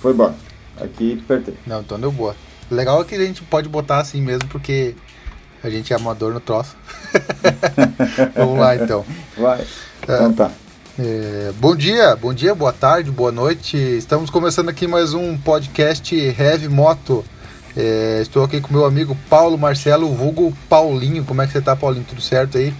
Foi embora. Aqui apertei. Não, então deu boa. Legal é que a gente pode botar assim mesmo, porque a gente é amador no troço. Vamos lá então. Vai. Então tá. É, bom dia, bom dia, boa tarde, boa noite. Estamos começando aqui mais um podcast Heavy Moto. É, estou aqui com meu amigo Paulo Marcelo, vulgo Paulinho. Como é que você tá, Paulinho? Tudo certo aí?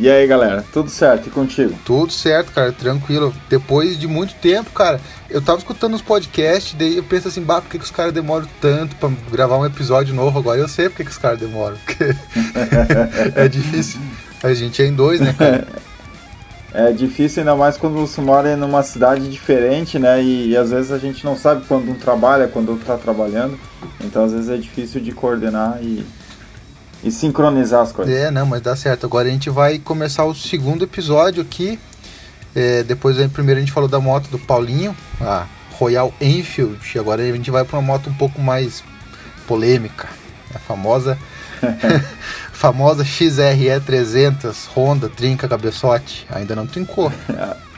E aí, galera, tudo certo? E contigo? Tudo certo, cara, tranquilo. Depois de muito tempo, cara, eu tava escutando os podcasts, daí eu penso assim, bah, por que, que os caras demoram tanto pra gravar um episódio novo? Agora eu sei por que, que os caras demoram, porque é difícil. A gente é em dois, né, cara? É difícil ainda mais quando você mora numa cidade diferente, né? E, e, às vezes a gente não sabe quando um trabalha, quando outro tá trabalhando. Então às vezes é difícil de coordenar e, e sincronizar as coisas. É, não, mas dá certo. Agora a gente vai começar o segundo episódio aqui. É, depois, primeiro a gente falou da moto do Paulinho, a Royal Enfield. E agora a gente vai para uma moto um pouco mais polêmica, a famosa famosa XRE 300 Honda trinca cabeçote. Ainda não trincou.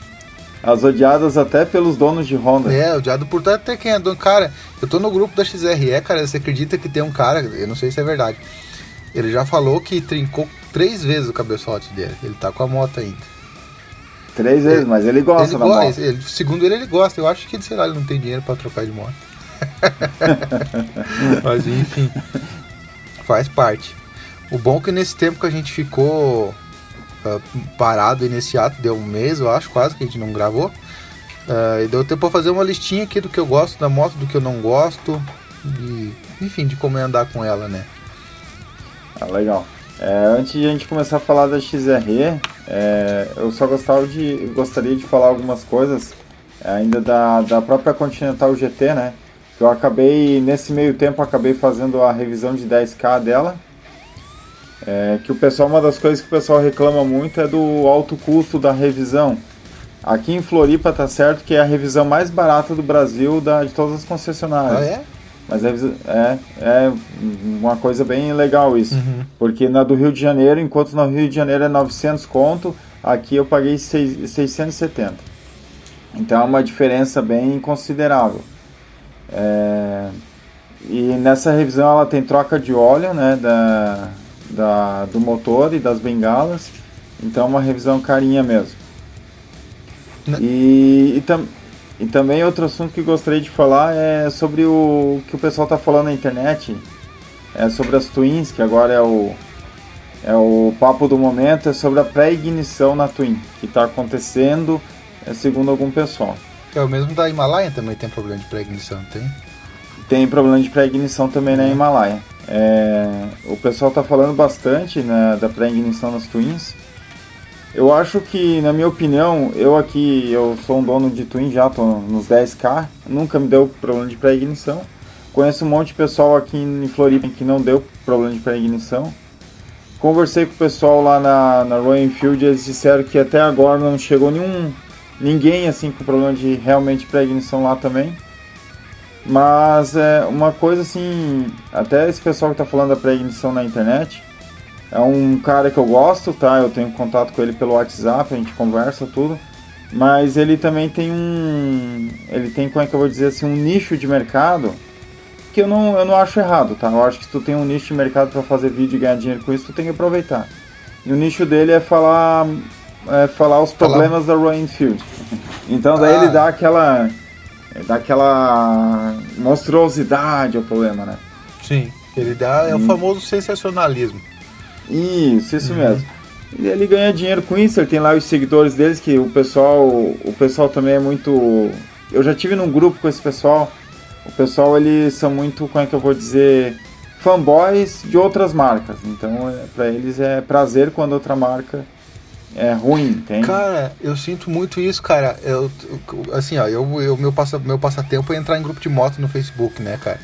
As odiadas até pelos donos de Honda. É, odiado por até quem é dono. Cara, eu tô no grupo da XRE, cara. Você acredita que tem um cara, eu não sei se é verdade ele já falou que trincou três vezes o cabeçote dele. Ele tá com a moto ainda. Três vezes, ele, mas ele gosta ele da gosta, moto. Ele, segundo ele, ele gosta. Eu acho que, sei lá, ele não tem dinheiro para trocar de moto. mas enfim, faz parte. O bom é que nesse tempo que a gente ficou uh, parado nesse ato, deu um mês, eu acho, quase, que a gente não gravou. Uh, e deu tempo pra fazer uma listinha aqui do que eu gosto da moto, do que eu não gosto. E, enfim, de como é andar com ela, né? Ah, legal. É, antes de a gente começar a falar da XRE, é, eu só gostava de, gostaria de falar algumas coisas é, ainda da, da própria Continental GT, né? Eu acabei, nesse meio tempo, acabei fazendo a revisão de 10K dela. É, que o pessoal, uma das coisas que o pessoal reclama muito é do alto custo da revisão. Aqui em Floripa tá certo que é a revisão mais barata do Brasil da, de todas as concessionárias. Ah, é? Mas é, é, é uma coisa bem legal isso. Uhum. Porque na do Rio de Janeiro, enquanto no Rio de Janeiro é 900 conto, aqui eu paguei 6, 670. Então é uma diferença bem considerável. É, e nessa revisão ela tem troca de óleo né, da, da, do motor e das bengalas. Então é uma revisão carinha mesmo. E, e, e também outro assunto que gostaria de falar é sobre o que o pessoal está falando na internet, é sobre as Twins, que agora é o, é o papo do momento, é sobre a pré-ignição na Twin, que está acontecendo, é, segundo algum pessoal. É o mesmo da Himalaia também tem problema de pré-ignição, tem? Tem problema de pré-ignição também na Himalaia. É, o pessoal está falando bastante né, da pré-ignição nas Twins. Eu acho que, na minha opinião, eu aqui, eu sou um dono de Twin já, tô nos 10k, nunca me deu problema de pré-ignição. Conheço um monte de pessoal aqui em Floripa que não deu problema de pré-ignição. Conversei com o pessoal lá na, na Royal Enfield, eles disseram que até agora não chegou nenhum ninguém assim com problema de realmente pré-ignição lá também. Mas é uma coisa assim, até esse pessoal que está falando da pré-ignição na internet, é um cara que eu gosto, tá? Eu tenho contato com ele pelo WhatsApp, a gente conversa tudo. Mas ele também tem um. Ele tem, como é que eu vou dizer assim, um nicho de mercado que eu não, eu não acho errado, tá? Eu acho que se tu tem um nicho de mercado para fazer vídeo e ganhar dinheiro com isso, tu tem que aproveitar. E o nicho dele é falar, é falar os problemas Falar. da Royal Enfield. Então daí ah. ele dá aquela. dá aquela monstruosidade ao problema, né? Sim, ele dá. É o hum. famoso sensacionalismo. Isso, isso uhum. mesmo. E ele ganha dinheiro com isso, ele tem lá os seguidores deles, que o pessoal, o pessoal também é muito. Eu já tive num grupo com esse pessoal. O pessoal eles são muito, como é que eu vou dizer, fanboys de outras marcas. Então, é, para eles é prazer quando outra marca é ruim. Cara, eu sinto muito isso, cara. Eu, assim, ó, eu, eu meu, passa, meu passatempo é entrar em grupo de moto no Facebook, né, cara?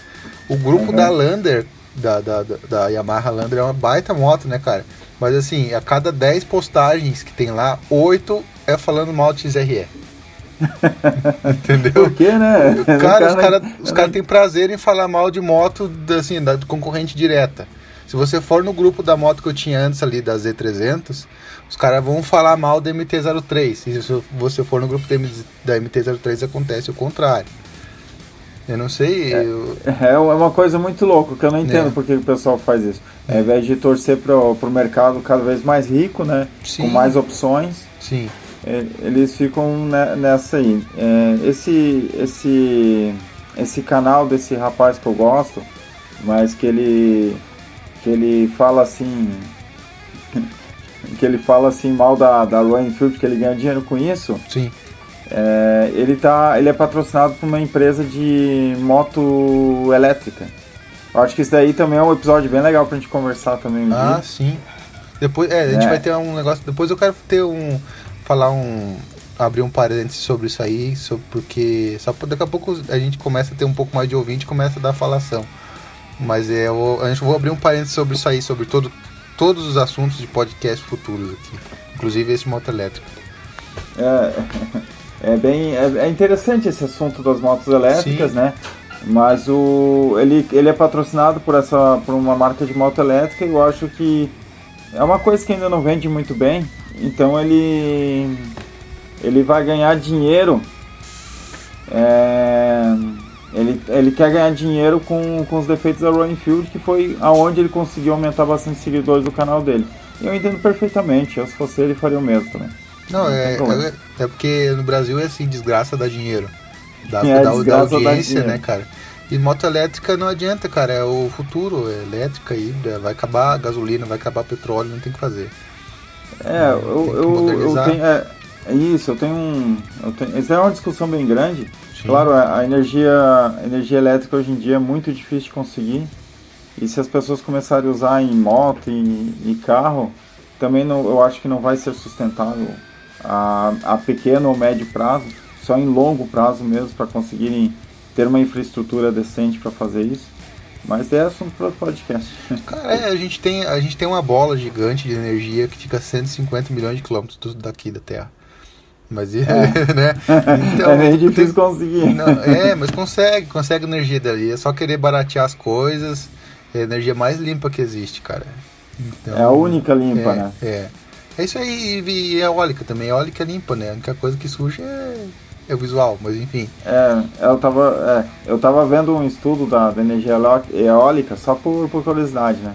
O grupo uhum. da Lander da, da, da Yamaha Landra é uma baita moto, né, cara? Mas assim, a cada 10 postagens que tem lá, 8 é falando mal de XRE. Entendeu? Por quê, né? Cara, os caras os cara têm prazer em falar mal de moto assim, da concorrente direta. Se você for no grupo da moto que eu tinha antes ali, da Z300, os caras vão falar mal da MT-03. E se você for no grupo da MT-03, acontece o contrário. Eu não sei. É, eu... é uma coisa muito louca, que eu não entendo É. por que o pessoal faz isso. Ao invés de torcer pro, pro mercado cada vez mais rico, né? Sim. Com mais opções, Sim. é, eles ficam ne- nessa aí. É, esse, esse, esse canal desse rapaz que eu gosto, mas que ele, que ele fala assim. que ele fala assim mal da, da Royal Enfield, que ele ganha dinheiro com isso. Sim. É, ele, tá, ele é patrocinado por uma empresa de moto elétrica. Eu acho que isso daí também é um episódio bem legal pra gente conversar também um Ah, dia. sim. Depois, é, a gente É. vai ter um negócio. Depois eu quero ter um. Falar um. Abrir um parênteses sobre isso aí, sobre, porque só daqui a pouco a gente começa a ter um pouco mais de ouvinte e começa a dar falação. Mas é, eu, a gente vou abrir um parênteses sobre isso aí, sobre todo, todos os assuntos de podcast futuros aqui. Inclusive esse moto elétrico. É, é bem é, é interessante esse assunto das motos elétricas, Sim. né? Mas o ele, ele é patrocinado por essa por uma marca de moto elétrica e eu acho que é uma coisa que ainda não vende muito bem. Então ele ele vai ganhar dinheiro. é, ele, ele quer ganhar dinheiro com, com os defeitos da Royal Enfield, que foi aonde ele conseguiu aumentar bastante seguidores do canal dele. E eu entendo perfeitamente, eu se fosse ele faria o mesmo também. Não, Não é, é, é porque no Brasil é assim, desgraça dá dinheiro. Dá, É, dá, dá dá audiência, dinheiro. né, cara? E moto elétrica não adianta, cara. É o futuro, é elétrica, híbrida, vai acabar a gasolina, vai acabar petróleo, não tem o que fazer. É, eu, eu, eu tenho. É, é isso, eu tenho um. Eu tenho, isso é uma discussão bem grande. Sim. Claro, a, a energia, a energia elétrica hoje em dia é muito difícil de conseguir. E se as pessoas começarem a usar em moto e, e carro, também não, eu acho que não vai ser sustentável a, a pequeno ou médio prazo, só em longo prazo mesmo, para conseguirem ter uma infraestrutura decente para fazer isso. Mas é assunto para o podcast. Cara, é, a gente, tem, a gente tem uma bola gigante de energia que fica a 150 milhões de quilômetros daqui da Terra. Mas, né? Então, é meio tem- difícil conseguir. Não, é, mas consegue, consegue energia dali. É só querer baratear as coisas. É a energia mais limpa que existe, cara. Então, É a única limpa, é, né? É. É isso aí, e, e eólica também. Eólica é limpa, né? A única coisa que suja é, é o visual, mas enfim. É, eu tava, é, eu tava vendo um estudo da, da energia eó- eólica só por, por curiosidade, né?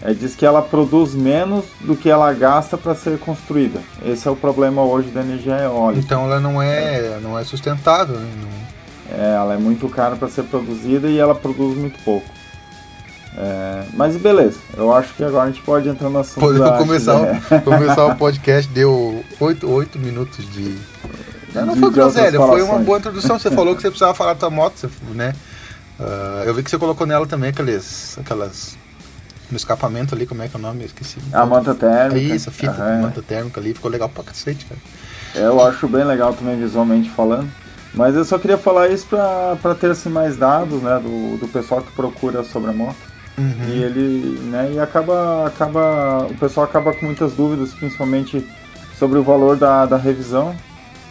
É, diz que ela produz menos do que ela gasta para ser construída. Esse é o problema hoje da energia eólica. Então ela não é, não é sustentável, né? Não- É, ela é muito cara para ser produzida e ela produz muito pouco. É, mas beleza, eu acho que agora a gente pode entrar no assunto da começar, né? o, começar o podcast, deu 8, oito minutos de. Não, não De- foi groselha, foi uma boa introdução. Você falou que você precisava falar da tua moto, você- né? Ah, eu vi que você colocou nela também aqueles, aquelas. No escapamento ali, como é que é o nome? Eu esqueci. A manta térmica. É isso, a fita de manta térmica ali, ficou legal pra cacete, cara. Eu acho bem legal também visualmente falando. Mas eu só queria falar isso para ter assim, mais dados né, do, do pessoal que procura sobre a moto. Uhum. E ele, né, e acaba, acaba, o pessoal acaba com muitas dúvidas, principalmente sobre o valor da, da revisão.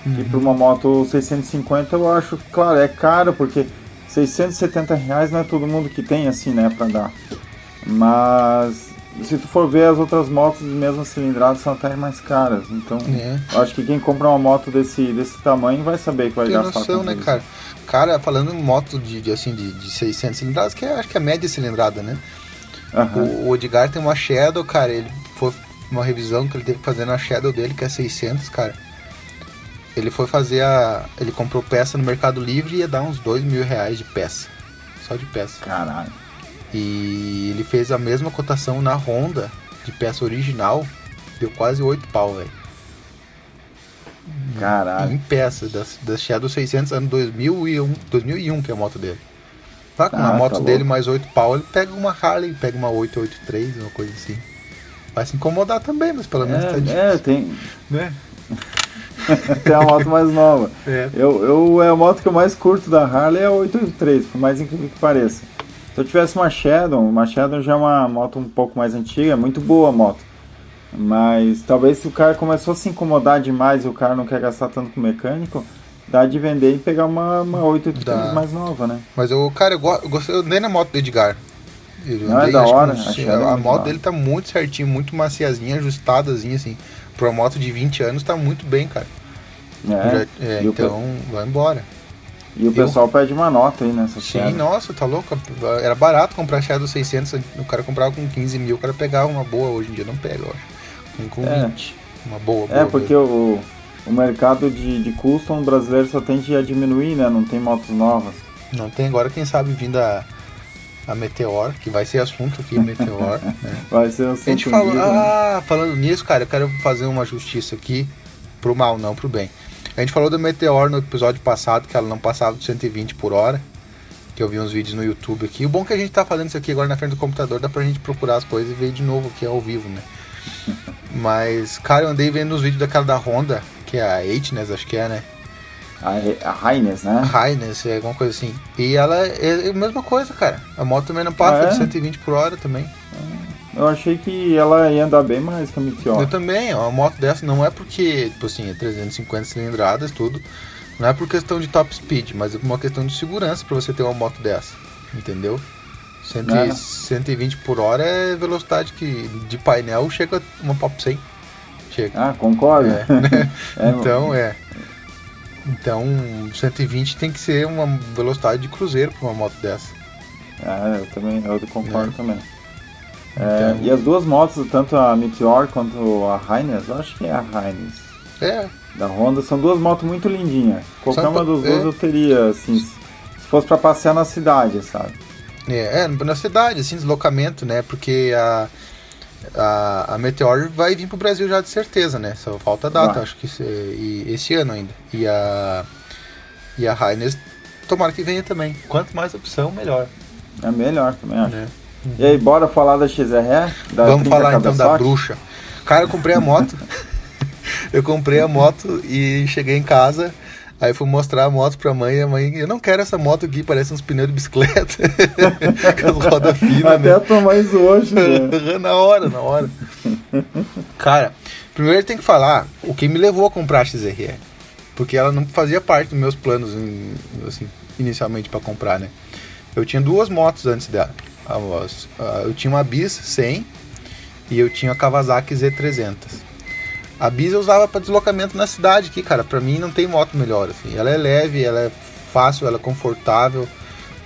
Que para uma moto 650 eu acho, claro, é caro porque 670 reais não é todo mundo que tem assim, né, para dar. Mas se tu for ver as outras motos de mesma cilindrada são até mais caras. Então, É. eu acho que quem compra uma moto desse, desse tamanho vai saber que vai Tem gastar noção, com né, isso. cara? Cara, falando em moto de, de, assim, de, de 600 cilindradas, que é, acho que é a média cilindrada, né? Aham. O, o Edgar tem uma Shadow, cara, ele foi uma revisão que ele teve que fazer na Shadow dele, que é 600, cara. Ele foi fazer a... ele comprou peça no Mercado Livre e ia dar uns 2 mil reais de peça. Só de peça. Caralho. E ele fez a mesma cotação na Honda, de peça original, deu quase 8 pau, velho. Caralho. Em peça, da, da Shadow 600, ano 2001, 2001 que é a moto dele. Tá com Ah, a moto tá dele louco. mais 8 pau, ele pega uma Harley, pega uma 883, uma coisa assim. Vai se incomodar também, mas pelo menos tá. É, é, tem, Né? tem a moto mais nova. É. Eu, eu, é a moto que eu mais curto da Harley é a 883, por mais incrível que pareça. Se eu tivesse uma Shadow, uma Shadow já é uma moto um pouco mais antiga, é muito boa a moto. Mas talvez se o cara começou a se incomodar demais e o cara não quer gastar tanto com mecânico, dá de vender e pegar uma, uma 883 Dá. mais nova, né? Mas eu, cara, eu, go- eu gostei, eu andei na moto do Edgar. Eu Não, é andei, da acho que hora, uns- a é moto da dele tá muito certinho, muito maciazinha, ajustadazinha, assim. Pra uma moto de 20 anos tá muito bem, cara. É, Já- é, o pe- então, vai embora. E o pessoal pede uma nota aí nessa Sim, Shadow. nossa, tá louco. Era barato comprar Shadow 600, o cara comprava com 15 mil, o cara pegava uma boa, hoje em dia não pega, eu acho. Com é. 20, uma boa, boa É, porque o, o mercado de, de custom brasileiro só tende a diminuir, né? Não tem motos novas. Não tem, agora quem sabe vindo a, a Meteor, que vai ser assunto aqui, Meteor. né? Vai ser assunto. A gente falou, né? ah, falando nisso, cara, eu quero fazer uma justiça aqui pro mal, não pro bem. A gente falou do Meteor no episódio passado, que ela não passava de 120 por hora. Que eu vi uns vídeos no YouTube aqui. O bom é que a gente tá fazendo isso aqui agora na frente do computador, dá pra gente procurar as coisas e ver de novo aqui ao vivo, né? Mas, cara, eu andei vendo os vídeos daquela da Honda, que é a Eightness, acho que é, né? A, Highness, né? A Highness, é alguma coisa assim. E ela é a mesma coisa, cara. A moto também não passa ah, é? de 120 por hora também. Eu achei que ela ia andar bem mais que a Meteor. Eu também, uma moto dessa não é porque, tipo assim, é 350 cilindradas, tudo. Não é por questão de top speed, mas é por uma questão de segurança para você ter uma moto dessa. Entendeu? 100, é. 120 por hora é velocidade que de painel chega uma pop 100. Chega. Ah, concordo. É, né? é, então, é. Então, 120 tem que ser uma velocidade de cruzeiro para uma moto dessa. Ah, eu também, eu concordo é. também. É, então... E as duas motos, tanto a Meteor quanto a Highness, eu acho que é a Highness. É. Da Honda, são duas motos muito lindinhas. Qualquer uma das duas é. eu teria, assim, se fosse para passear na cidade, sabe? É, é, na cidade, assim, deslocamento, né? Porque a, a, a Meteor vai vir pro Brasil já de certeza, né? Só falta a data, acho que esse, e, esse ano ainda. E a, e a Highness, tomara que venha também. Quanto mais opção, melhor. É melhor também, acho. É. E aí, bora falar da XRE? Da Vamos falar então da bruxa. Cara, eu comprei a moto. eu comprei a moto e cheguei em casa. Aí fui mostrar a moto pra mãe e a mãe, eu não quero essa moto aqui, parece uns pneus de bicicleta. Com as rodas finas. Até né? tua mãe hoje, né? na hora, na hora. Cara, primeiro tem que falar o que me levou a comprar a XRE. Porque ela não fazia parte dos meus planos, assim, inicialmente para comprar, né? Eu tinha duas motos antes dela. Eu tinha uma Bis 100 e eu tinha a Kawasaki Z300. A Bis eu usava para deslocamento na cidade aqui, cara. Para mim não tem moto melhor assim. Ela é leve, ela é fácil, ela é confortável,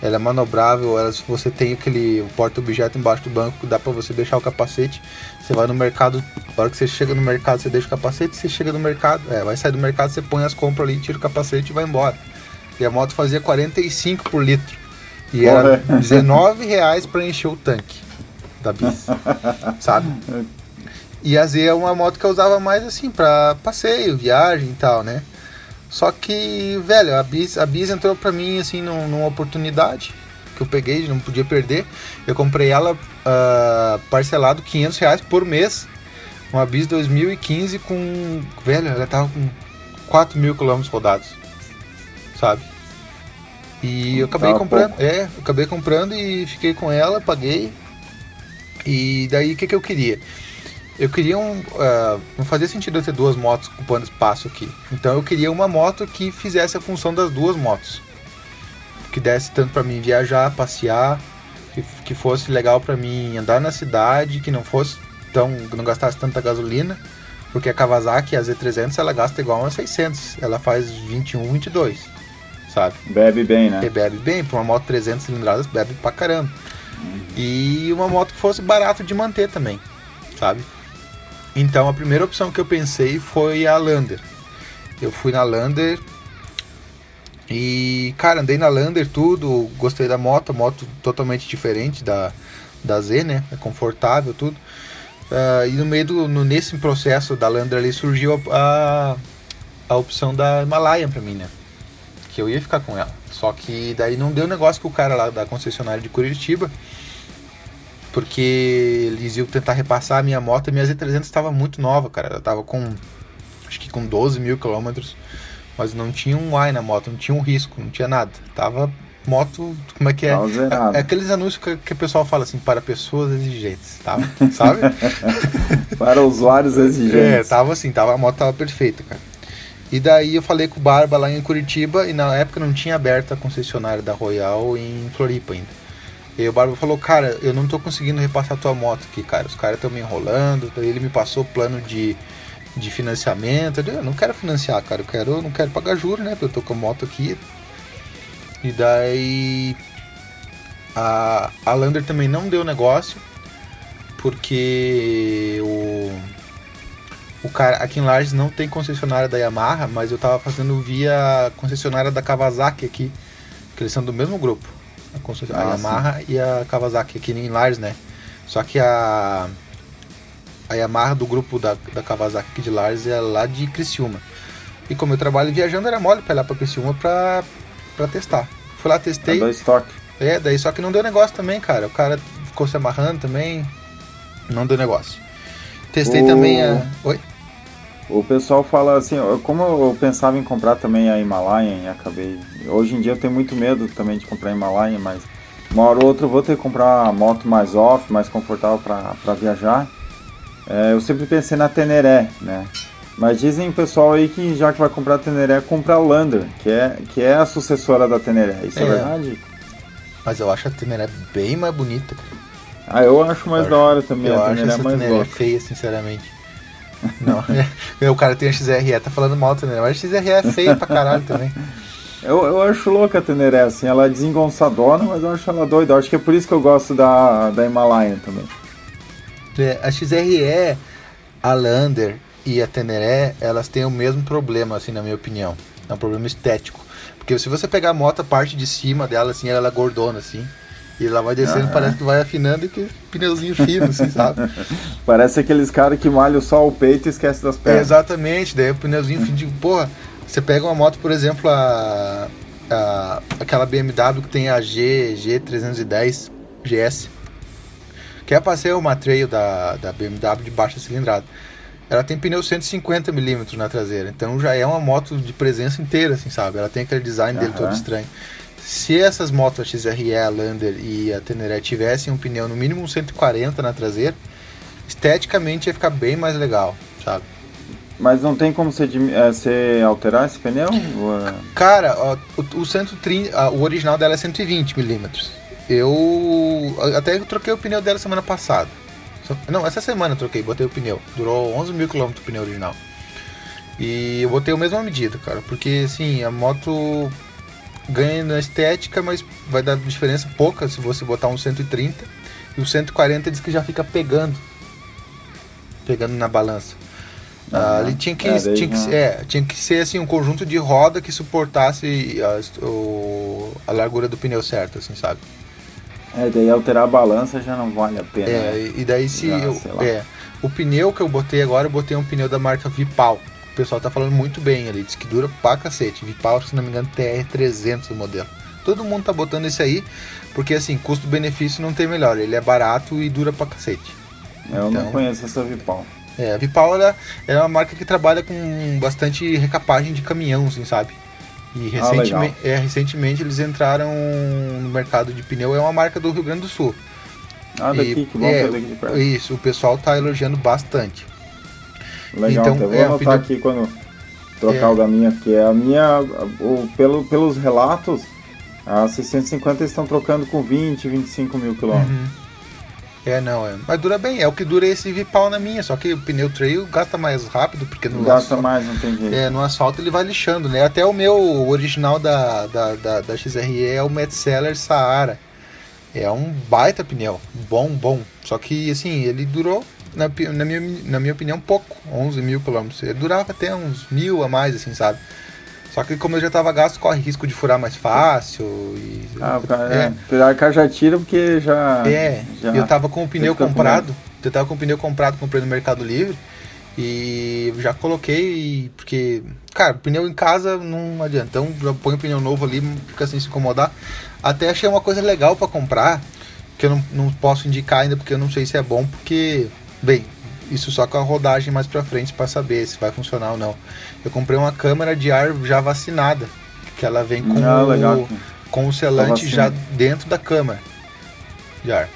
ela é manobrável. Ela, se você tem aquele porta-objeto embaixo do banco, dá para você deixar o capacete. Você vai no mercado, na hora que você chega no mercado, você deixa o capacete. Você chega no mercado, é, vai sair do mercado, você põe as compras ali, tira o capacete e vai embora. E a moto fazia 45 por litro. E era 19 reais para encher o tanque da bis, sabe? E a Z é uma moto que eu usava mais assim para passeio, viagem e tal, né? Só que, velho, a bis, a bis entrou para mim assim num, numa oportunidade que eu peguei, não podia perder. Eu comprei ela uh, parcelado 500 reais por mês. Uma bis 2015 com, velho, ela tava com 4 mil quilômetros rodados, sabe? E eu acabei comprando, pouco. é, eu acabei comprando e fiquei com ela, paguei. E daí o que, que eu queria? Eu queria um. Uh, não fazia sentido eu ter duas motos ocupando espaço aqui. Então eu queria uma moto que fizesse a função das duas motos. Que desse tanto para mim viajar, passear, que, que fosse legal para mim andar na cidade, que não fosse tão. não gastasse tanta gasolina. Porque a Kawasaki, a Z300, ela gasta igual uma 600. Ela faz 21, 22 sabe? Bebe bem, né? bebe bem, por uma moto 300 cilindradas, bebe pra caramba. Uhum. E uma moto que fosse barato de manter também, sabe? Então a primeira opção que eu pensei foi a Lander. Eu fui na Lander e, cara, andei na Lander tudo, gostei da moto, moto totalmente diferente da, da Z, né? É confortável, tudo. Uh, e no meio do, no, nesse processo da Lander ali surgiu a, a, a opção da Himalayan pra mim, né? que eu ia ficar com ela. Só que daí não deu negócio com o cara lá da concessionária de Curitiba, porque eles iam tentar repassar a minha moto. A minha Z300 estava muito nova, cara. Ela tava com, acho que com 12 mil quilômetros, mas não tinha um ai na moto, não tinha um risco, não tinha nada. Tava moto, como é que é? É, é aqueles anúncios que, que o pessoal fala assim, para pessoas exigentes, tá? sabe? para usuários exigentes. É, tava assim, tava, a moto tava perfeita, cara. E daí eu falei com o Barba lá em Curitiba e na época não tinha aberto a concessionária da Royal em Floripa ainda. E o Barba falou, cara, eu não tô conseguindo repassar tua moto aqui, cara. Os caras estão me enrolando. Daí ele me passou o plano de, de financiamento. Eu, eu não quero financiar, cara. Eu quero, não quero pagar juros, né? Porque eu tô com a moto aqui. E daí a, a Lander também não deu negócio, porque o, o cara aqui em Lages não tem concessionária da Yamaha, mas eu tava fazendo via concessionária da Kawasaki aqui, que eles são do mesmo grupo. A, a ah, Yamaha sim. e a Kawasaki aqui em Lages, né? Só que a a Yamaha do grupo da, da Kawasaki aqui de Lages é lá de Criciúma. E como eu trabalho viajando, era mole pra ir lá pra Criciúma pra, pra testar. Fui lá, testei. É estoque. É, daí só que não deu negócio também, cara. O cara ficou se amarrando também. Não deu negócio. Testei o... também a. Oi? O pessoal fala assim, como eu pensava em comprar também a Himalayan e acabei. Hoje em dia eu tenho muito medo também de comprar a Himalayan, mas uma hora ou outra eu vou ter que comprar uma moto mais off, mais confortável para viajar. É, eu sempre pensei na Teneré, né? Mas dizem o pessoal aí que já que vai comprar a Teneré, compra a Lander, que é, que é a sucessora da Teneré. Isso é, é verdade? Mas eu acho a Teneré bem mais bonita. Ah, eu acho mais eu da hora também. Eu a Teneré acho essa mais Teneré feia, sinceramente. Não, é, o cara tem a XRE, tá falando mal da Teneré, mas a XRE é feia pra caralho também. Eu, eu acho louca a Teneré, assim, ela é desengonçadona, mas eu acho ela doida. Eu acho que é por isso que eu gosto da, da Himalayan também. É, a XRE, a Lander e a Teneré, elas têm o mesmo problema, assim, na minha opinião. É um problema estético. Porque se você pegar a moto, a parte de cima dela, assim, ela é gordona, assim. E ela vai descendo, uhum. parece que vai afinando e que pneuzinho fino, assim, sabe? parece aqueles caras que malham só o peito e esquece das pernas. É, exatamente, daí o pneuzinho fino, de, porra, você pega uma moto, por exemplo, a, a aquela BMW que tem a G, G310 GS que é ser uma trail da, da BMW de baixa cilindrada. Ela tem pneu 150mm na traseira, então já é uma moto de presença inteira, assim, sabe? Ela tem aquele design dele uhum. todo estranho. Se essas motos, XRE, a Lander e a Teneré tivessem um pneu no mínimo 140 na traseira, esteticamente ia ficar bem mais legal, sabe? Mas não tem como você, é, você alterar esse pneu? Cara, ó, o, o, 130, o original dela é 120 milímetros. Eu até troquei o pneu dela semana passada. Não, essa semana eu troquei, botei o pneu. Durou 11 mil quilômetros o pneu original. E eu botei a mesma medida, cara. Porque assim, a moto ganha na estética, mas vai dar diferença pouca se você botar um 130. E o 140 diz que já fica pegando. Pegando na balança. Ah, ali tinha que, é, tinha, que, é, tinha que ser assim, um conjunto de roda que suportasse a, o, a largura do pneu certo, assim, sabe? É, daí alterar a balança já não vale a pena. É, né? e daí se já, eu, é, o pneu que eu botei agora, eu botei um pneu da marca Vipal. O pessoal tá falando muito bem ali, diz que dura pra cacete. Vipal, se não me engano, TR300 o modelo. Todo mundo tá botando esse aí, porque assim, custo-benefício não tem melhor. Ele é barato e dura pra cacete. É, eu então, não conheço essa Vipal. É, a Vipal ela, é uma marca que trabalha com bastante recapagem de caminhão, assim, sabe? E recentemente, ah, é, recentemente eles entraram no mercado de pneu, é uma marca do Rio Grande do Sul. Ah, daqui, e, que bom é, daqui de perto. Isso, o pessoal tá elogiando bastante. Legal, então, eu vou é, anotar aqui quando trocar é. o da minha, que é a minha, o, pelo, pelos relatos, a 650 estão trocando com 20, 25 mil quilômetros. Uhum. É, não, é. Mas dura bem, é o que dura esse Vipal na minha, só que o pneu trail gasta mais rápido, porque no Gasta asfalto, mais, não tem jeito. É, no asfalto ele vai lixando, né? Até o meu original da, da, da, da XRE é o Metzeler Saara. É um baita pneu, bom, bom. Só que, assim, ele durou, na, na, minha, na minha opinião, pouco, 11 mil quilômetros. Ele durava até uns mil a mais, assim, sabe? Só que como eu já tava gasto, corre risco de furar mais fácil. E... Ah, cara, é. Apesar que já tira porque já. É, já eu tava com o pneu comprado. Eu tava com o pneu comprado, comprei no Mercado Livre. E já coloquei, porque, cara, pneu em casa não adianta. Então já põe o pneu novo ali, fica sem se incomodar. Até achei uma coisa legal para comprar, que eu não, não posso indicar ainda porque eu não sei se é bom, porque, bem, isso só com a rodagem mais para frente para saber se vai funcionar ou não. Eu comprei uma câmera de ar já vacinada, que ela vem com, ah, o, com o selante já dentro da câmera de ar.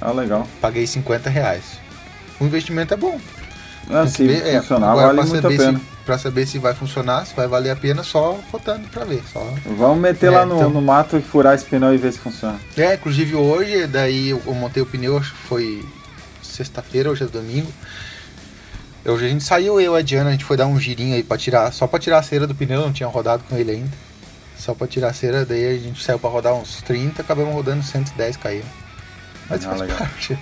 Ah, legal. Paguei 50 reais. O investimento é bom. Ah, se ver, funcionar, é, vale muito a pena. Para saber se vai funcionar, se vai valer a pena, só rodando para ver. Só... Vamos meter é, lá no, então... no mato e furar esse pneu e ver se funciona. É, inclusive hoje, daí eu montei o pneu, acho que foi sexta-feira, hoje é domingo. Hoje a gente saiu, eu e a Diana, a gente foi dar um girinho aí para tirar, só para tirar a cera do pneu, não tinha rodado com ele ainda. só pra tirar cera, daí a gente saiu pra rodar uns 30, acabamos rodando 110 km. Mas Ah, faz legal. parte.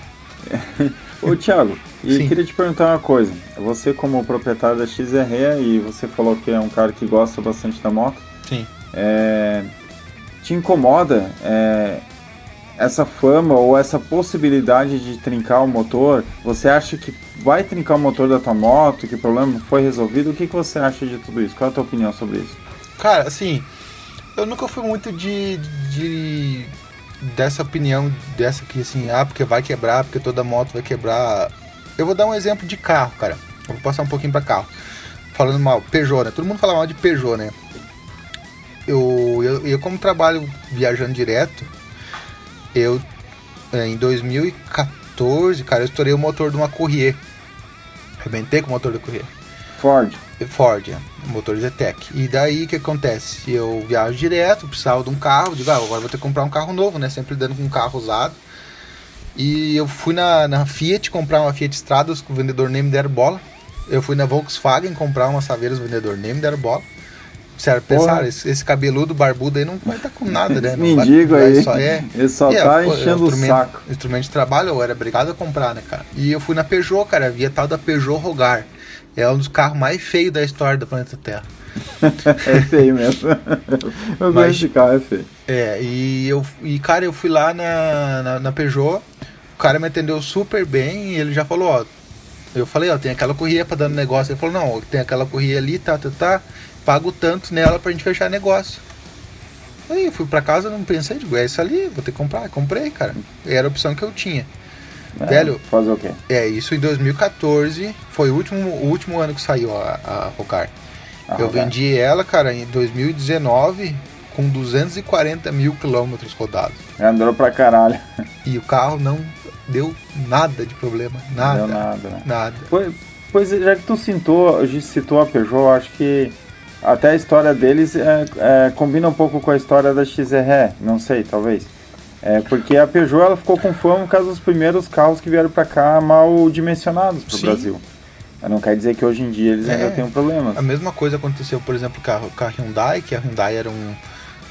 Ô Thiago, e Sim. queria te perguntar uma coisa. Você como proprietário da XRE e você falou que é um cara que gosta bastante da moto, Sim. é, te incomoda é, essa fama ou essa possibilidade de trincar o motor? Você acha que vai trincar o motor da tua moto, que problema foi resolvido? O que, que você acha de tudo isso? Qual é a tua opinião sobre isso? Cara, assim, eu nunca fui muito de, de dessa opinião dessa que assim, ah, porque vai quebrar, porque toda moto vai quebrar. Eu vou dar um exemplo de carro, cara. Vou passar um pouquinho pra carro. Falando mal, Peugeot, né? Todo mundo fala mal de Peugeot, né? Eu, eu, eu como trabalho viajando direto, eu eh, em 2014, cara, eu estourei o motor de uma Courier. Arrebentei com o motor da Courier. Ford. Ford, é, motor Zetec. E daí o que acontece? Eu viajo direto, precisava de um carro, digo, ah, agora vou ter que comprar um carro novo, né? Sempre dando com um carro usado. E eu fui na, na Fiat comprar uma Fiat Stratos que o vendedor nem me deram bola. Eu fui na Volkswagen comprar uma Saveiros, o vendedor nem me deram bola. Sério, pensaram, esse, esse cabeludo barbudo aí não vai estar com nada, né? Mendigo vai aí, Só é, ele só é, tá pô, enchendo o instrumento- saco. Instrumento de trabalho, eu era obrigado a comprar, né, cara? E eu fui na Peugeot, cara, vi a tal da Peugeot Rogar. É um dos carros mais feios da história do planeta Terra. É feio mesmo. Eu Mas- gosto de carro, é feio. É, e eu e cara, eu fui lá na, na, na Peugeot, o cara me atendeu super bem e ele já falou, ó. Eu falei, ó, tem aquela corrida pra dar negócio. Ele falou, não, tem aquela corrida ali, tá, tá, tá. Pago tanto nela pra gente fechar negócio. Aí eu fui pra casa, não pensei, digo, é isso ali, vou ter que comprar. Comprei, cara. Era a opção que eu tinha. É, Velho. Fazer o quê? É, isso em 2014, foi o último, o último ano que saiu a, a Rocar. Ah, eu vendi ela, cara, em 2019 com 240 mil quilômetros rodados. Andou pra caralho. E o carro não deu nada de problema. Nada. Não deu nada, né? Nada. Pois, pois já que tu citou, a gente citou a Peugeot, eu acho que até a história deles é, é, combina um pouco com a história da XRE, não sei, talvez. É, porque a Peugeot ela ficou com fama por causa dos primeiros carros que vieram pra cá mal dimensionados pro Sim. Brasil. Não quer dizer que hoje em dia eles É. ainda tenham problemas. A mesma coisa aconteceu, por exemplo, com a, com a Hyundai, que a Hyundai era um,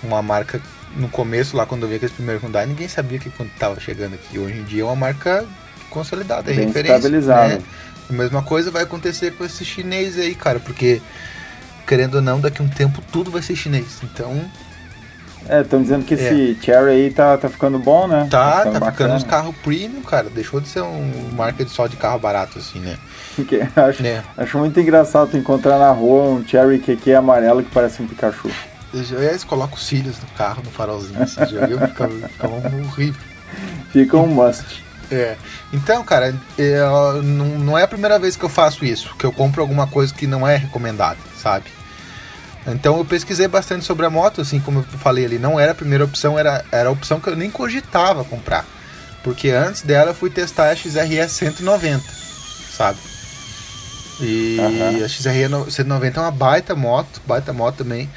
uma marca no começo, lá quando eu vi aqueles primeiros Hyundai, ninguém sabia que quando tava chegando aqui. Hoje em dia é uma marca consolidada, é Bem referência. estabilizada. né? A mesma coisa vai acontecer com esse chinês aí, cara, porque querendo ou não, daqui a um tempo tudo vai ser chinês. Então, É, estão dizendo que esse Cherry aí tá, tá ficando bom, né? tá, tá bacana. ficando uns carros premium, cara. Deixou de ser um marca de só de carro barato, assim, né? Que acho, É. acho muito engraçado encontrar na rua um Cherry QQ amarelo que parece um Pikachu. Eles colocam os cílios no carro, no farolzinho, assim, já viu? Fica, fica horrível. Fica um must. É. Então, cara, é, não, não é a primeira vez que eu faço isso, que eu compro alguma coisa que não é recomendada, sabe? Então eu pesquisei bastante sobre a moto, assim como eu falei ali, não era a primeira opção, era, era a opção que eu nem cogitava comprar. Porque antes dela eu fui testar a XRE 190, sabe? E Aham. a XRE no- 190 é uma baita moto, baita moto também.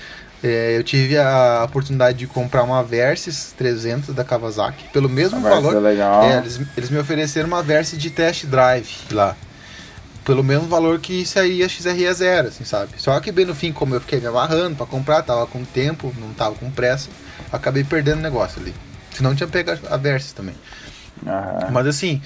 É, eu tive a oportunidade de comprar uma Versys 300 da Kawasaki pelo mesmo valor. ser legal. É, eles, eles me ofereceram uma Versa de test drive lá. Pelo mesmo valor que isso aí a XRE zero, assim, sabe? Só que bem no fim, como eu fiquei me amarrando pra comprar, tava com tempo, não tava com pressa, acabei perdendo o negócio ali. Senão tinha pego a Versys também. Aham. Mas assim,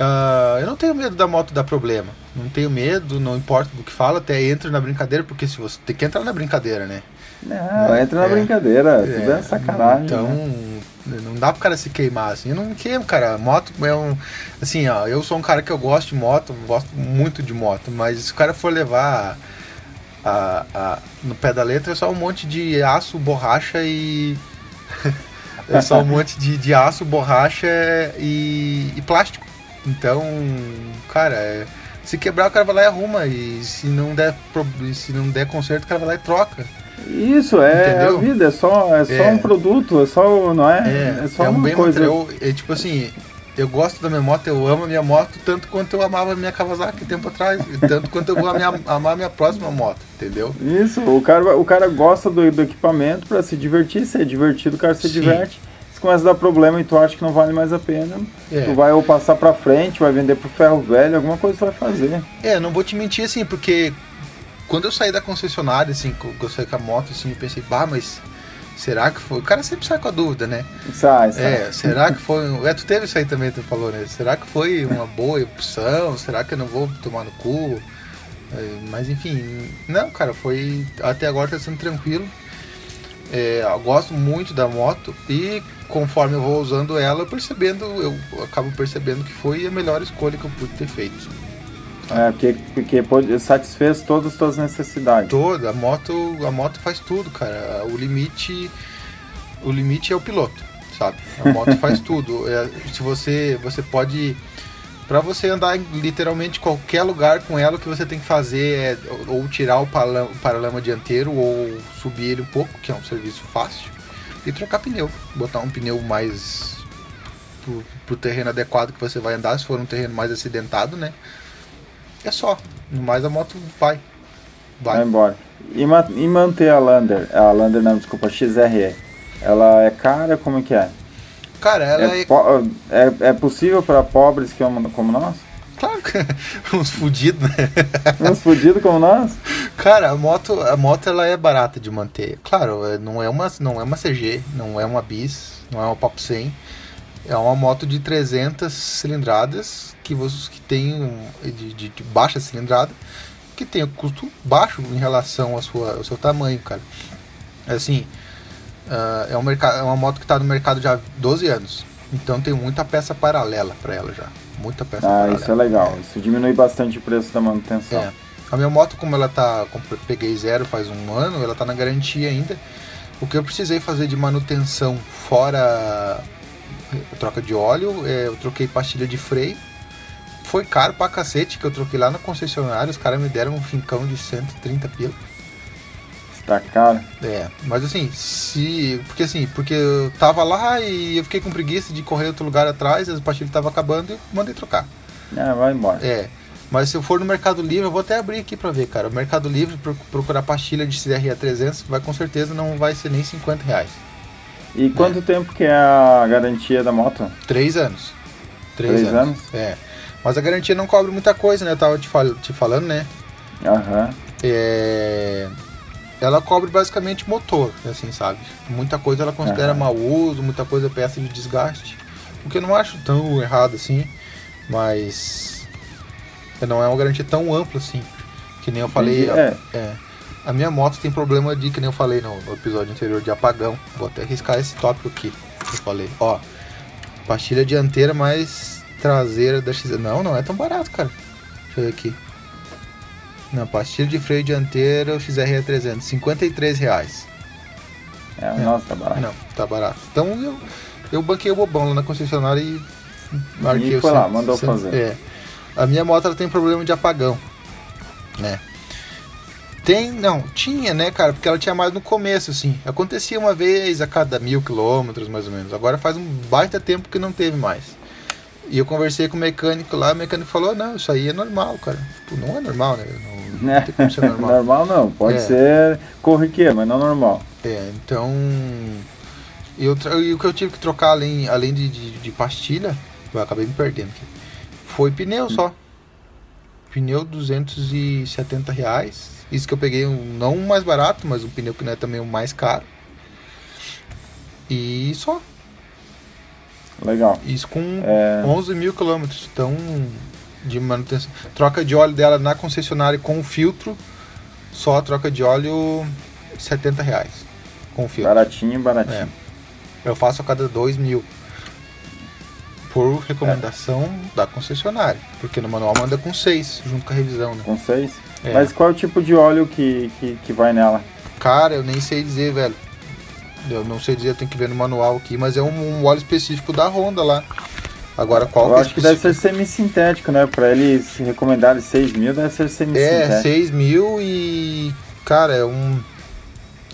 ah, eu não tenho medo da moto dar problema. Não tenho medo, não importa do que fala, até entro na brincadeira, porque se você tem que entrar na brincadeira, né? Não, entra na É. brincadeira, tudo é sacanagem. Então, né? Não dá pro cara se queimar assim. Eu não queimo, cara. Moto é um. Assim, ó, eu sou um cara que eu gosto de moto, gosto muito de moto, mas se o cara for levar a, a- no pé da letra, é só um monte de aço, borracha e. é só um monte de, de aço, borracha e, e plástico. Então, cara, é- se quebrar, o cara vai lá e arruma. E se não der, se não der conserto, o cara vai lá e troca. Isso, é, é a Entendeu? vida, é só, é só É. um produto, é só, não é? É, É, só é um uma bem coisa. material. É tipo assim, eu gosto da minha moto, eu amo a minha moto tanto quanto eu amava a minha Kawasaki tempo atrás, e tanto quanto eu vou a minha- amar a minha próxima moto, entendeu? Isso, o cara, o cara gosta do, do equipamento pra se divertir, se é divertido, o cara se Sim. diverte. Se começa a dar problema e tu acha que não vale mais a pena, É. tu vai ou passar pra frente, vai vender pro ferro velho, alguma coisa tu vai fazer. É, não vou te mentir assim, porque quando eu saí da concessionária, assim, que eu saí com a moto, assim, eu pensei, bah, mas Será que foi? O cara sempre sai com a dúvida, né? Sai, sai. É, será que foi. É, tu teve isso aí também, tu falou, né? Será que foi uma boa opção? Será que eu não vou tomar no cu? É, mas enfim, não, cara, foi. Até agora tá sendo tranquilo. É, eu gosto muito da moto e conforme eu vou usando ela, percebendo, eu acabo percebendo que foi a melhor escolha que eu pude ter feito. É, porque, porque pode- satisfez todas as tuas necessidades. Toda, a moto, a moto faz tudo, cara. O limite, o limite é o piloto, sabe? A moto faz tudo. É, se você, você pode, para você andar em literalmente qualquer lugar com ela, o que você tem que fazer é ou tirar o pala- o paralama dianteiro ou subir ele um pouco, que é um serviço fácil, e trocar pneu, botar um pneu mais pro, pro terreno adequado que você vai andar, se for um terreno mais acidentado, né? É só. No mais a moto vai. Vai Vai. embora. E, ma- e manter a Lander, a Lander não, desculpa, a XRE, ela é cara? Como é que é? Cara, ela É, é. é, é possível para pobres que como, como nós? Claro que uns fudidos, né? Uns fudidos como nós? Cara, a moto, a moto ela é barata de manter. Claro, é- não é uma, não é uma CG, não é uma Bis, não é uma Pop 100. É uma moto de 300 cilindradas que você que tem um, de, de- de baixa cilindrada, que tem um custo baixo em relação à sua, ao seu tamanho, cara. É Assim, ah, é, um mercado, é uma moto que está no mercado já há 12 anos. Então tem muita peça paralela para ela já. Muita peça Ah, paralela. isso é legal. Isso diminui bastante o preço da manutenção. É. A minha moto, como ela tá. Como peguei zero faz um ano, ela tá na garantia ainda. O que eu precisei fazer de manutenção fora troca de óleo, é, eu troquei pastilha de freio. Foi caro pra cacete que eu troquei lá na concessionária. Os caras me deram um fincão de 130 pila. Está caro. É, mas assim, se. Porque assim, porque eu tava lá e eu fiquei com preguiça de correr outro lugar atrás, as pastilhas estavam acabando e eu mandei trocar. É, vai embora. É. Mas se eu for no Mercado Livre, eu vou até abrir aqui pra ver, cara. O Mercado Livre, pro- procurar pastilha de CRA 300, vai com certeza não vai ser nem 50 reais. E quanto tempo que é a garantia da moto? Três anos. Três anos? É. Mas a garantia não cobre muita coisa, né? Eu tava te, fal te falando, né? Aham. É... Ela cobre basicamente motor, assim, sabe? Muita coisa ela considera Aham. mau uso, muita coisa é peça de desgaste. O que eu não acho tão errado assim, mas não é uma garantia tão ampla assim. Que nem eu falei. É. é. A minha moto tem problema de, que nem eu falei no, no episódio anterior, de apagão. Vou até riscar esse tópico aqui. Que eu falei. Ó, pastilha dianteira mais traseira da XZ. Não, não é tão barato, cara. Deixa eu ver aqui. Na pastilha de freio dianteira, o XR 300, 53 reais. É, Nossa, tá barato. Não, tá barato. Então eu, eu banquei o bobão lá na concessionária e marquei E o foi cem- lá, mandou cem- fazer. É. A minha moto ela tem problema de apagão, né? Tem, não, tinha, né, cara? Porque ela tinha mais no começo, assim. Acontecia uma vez a cada mil quilômetros, mais ou menos. Agora faz um baita tempo que não teve mais. E eu conversei com o mecânico lá, o mecânico falou, não, isso aí é normal, cara. Tipo, não é normal, né? Não, não Né? tem como ser normal. normal não, pode É. ser corriqueiro, mas não normal. É, então. E o que eu tive que trocar além, além de, de, de pastilha, eu acabei me perdendo aqui. Foi pneu só. Pneu 270 reais. Isso que eu peguei um, não um mais barato, mas um pneu que não é também o mais caro. E só. Legal. Isso com É. 11 mil quilômetros. Então, de manutenção. Troca de óleo dela na concessionária com o filtro. Só a troca de óleo 70 reais. Com o filtro. Baratinho, baratinho. É. Eu faço a cada 2 mil. Por recomendação da concessionária. Porque no manual manda com 6, junto com a revisão, né? Com seis. É. Mas qual é o tipo de óleo que, que, que vai nela? Cara, eu nem sei dizer, velho. Eu não sei dizer, eu tenho que ver no manual aqui, mas é um, um óleo específico da Honda lá. Agora qual Eu que é acho que deve ser semissintético, né? Pra eles recomendarem 6 mil, deve ser É, semissintético. 6 mil e. Cara, é um.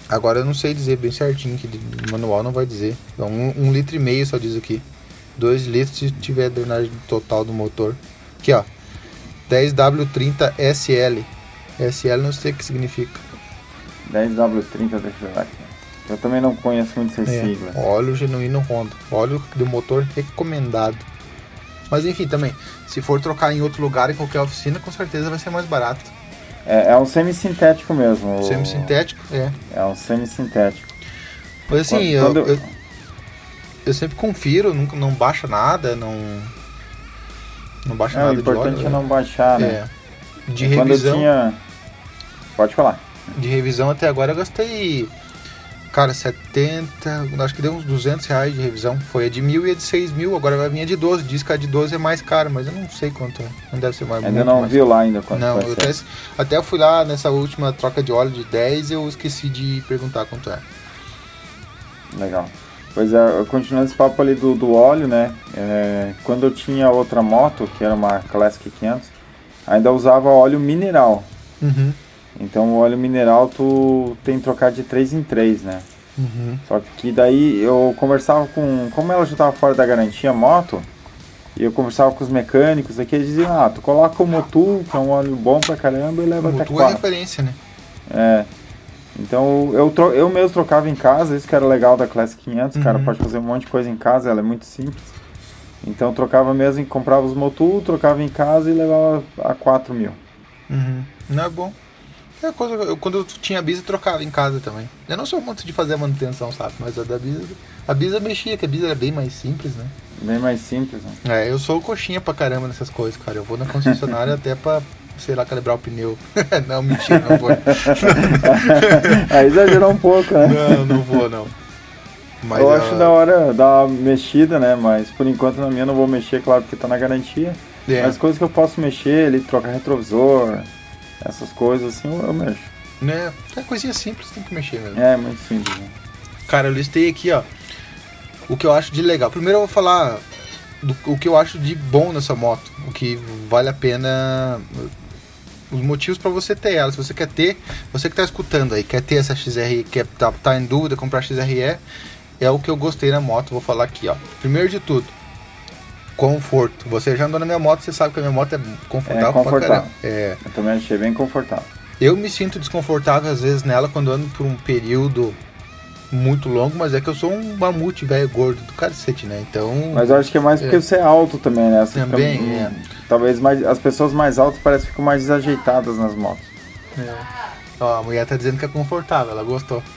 Agora eu não sei dizer bem certinho, que no manual não vai dizer. É um, um litro e meio só diz aqui. 2 litros se tiver drenagem total do motor. Aqui, ó. 10W30 SL. SL não sei o que significa. 10W30, deixa eu ver aqui. Eu também não conheço muito essas É, siglas. óleo genuíno Honda. Óleo do motor recomendado. Mas enfim, também, se for trocar em outro lugar, em qualquer oficina, com certeza vai ser mais barato. É, é um semissintético mesmo. Semissintético, é. É um semissintético. Mas assim, quando, eu, eu, eu, sempre confiro, não, não baixa nada, não. Não baixa é, nada o importante de é não baixar, né? É. De e revisão. Tinha... Pode falar. De revisão até agora eu gastei Cara, 70, acho que deu uns 200 reais de revisão. Foi a de mil e a de 6 mil, agora vai vir a de 12. Diz que a de 12 é mais cara, mas eu não sei quanto é. Não deve ser mais Ainda não mais viu lá ainda quanto Não, eu até, até fui lá nessa última troca de óleo de 10 eu esqueci de perguntar quanto é. Legal. Pois é, continuando esse papo ali do, do óleo, né? É, quando eu tinha outra moto, que era uma Classic 500, ainda usava óleo mineral. Uhum. Então o óleo mineral tu tem que trocar de 3 em 3, né? Uhum. Só que daí eu conversava com. Como ela já estava fora da garantia moto, e eu conversava com os mecânicos aqui, eles diziam, ah, tu coloca o Motul, que é um óleo bom pra caramba, e leva o até 4. é referência, né? É. Então eu, tro eu mesmo trocava em casa, isso que era legal da Classic 500, o cara uhum. pode fazer um monte de coisa em casa, ela é muito simples. Então eu trocava mesmo, comprava os Motul, trocava em casa e levava a 4 mil. Uhum. Não é bom. É coisa, eu, quando eu tinha Bisa, eu trocava em casa também. Eu não sou muito de fazer a manutenção, sabe? Mas a da Bisa. A Bisa mexia, que a Bisa era bem mais simples, né? Bem mais simples, né? É, eu sou coxinha pra caramba nessas coisas, cara. Eu vou na concessionária até pra, sei lá, calibrar o pneu. não, mentira, não vou. Aí exagerou um pouco, né? Não, não vou, não. Mas eu acho da hora dar uma mexida, né? Mas por enquanto na minha eu não vou mexer, claro, porque tá na garantia. É. Mas coisas que eu posso mexer, ele trocar retrovisor, essas coisas assim eu, mexo. Né? É coisinha simples, tem que mexer mesmo. É, muito simples. Né? Cara, eu listei aqui, ó, o que eu acho de legal. Primeiro eu vou falar do, o que eu acho de bom nessa moto, o que vale a pena os motivos para você ter ela. Se você quer ter, você que tá escutando aí, quer ter essa XR, quer tá, tá em dúvida comprar XRE, é o que eu gostei na moto, vou falar aqui, ó. Primeiro de tudo, conforto. Você já andou na minha moto, você sabe que a minha moto é confortável, é confortável. É. Eu também achei bem confortável. Eu me sinto desconfortável às vezes nela quando ando por um período muito longo, mas é que eu sou um mamute velho gordo do cacete, né? Então. Mas eu acho que é mais porque é. você é alto também, né? Você também, fica, é. Talvez mais. As pessoas mais altas parecem que ficam mais desajeitadas nas motos. É. Ó, a mulher tá dizendo que é confortável, ela gostou.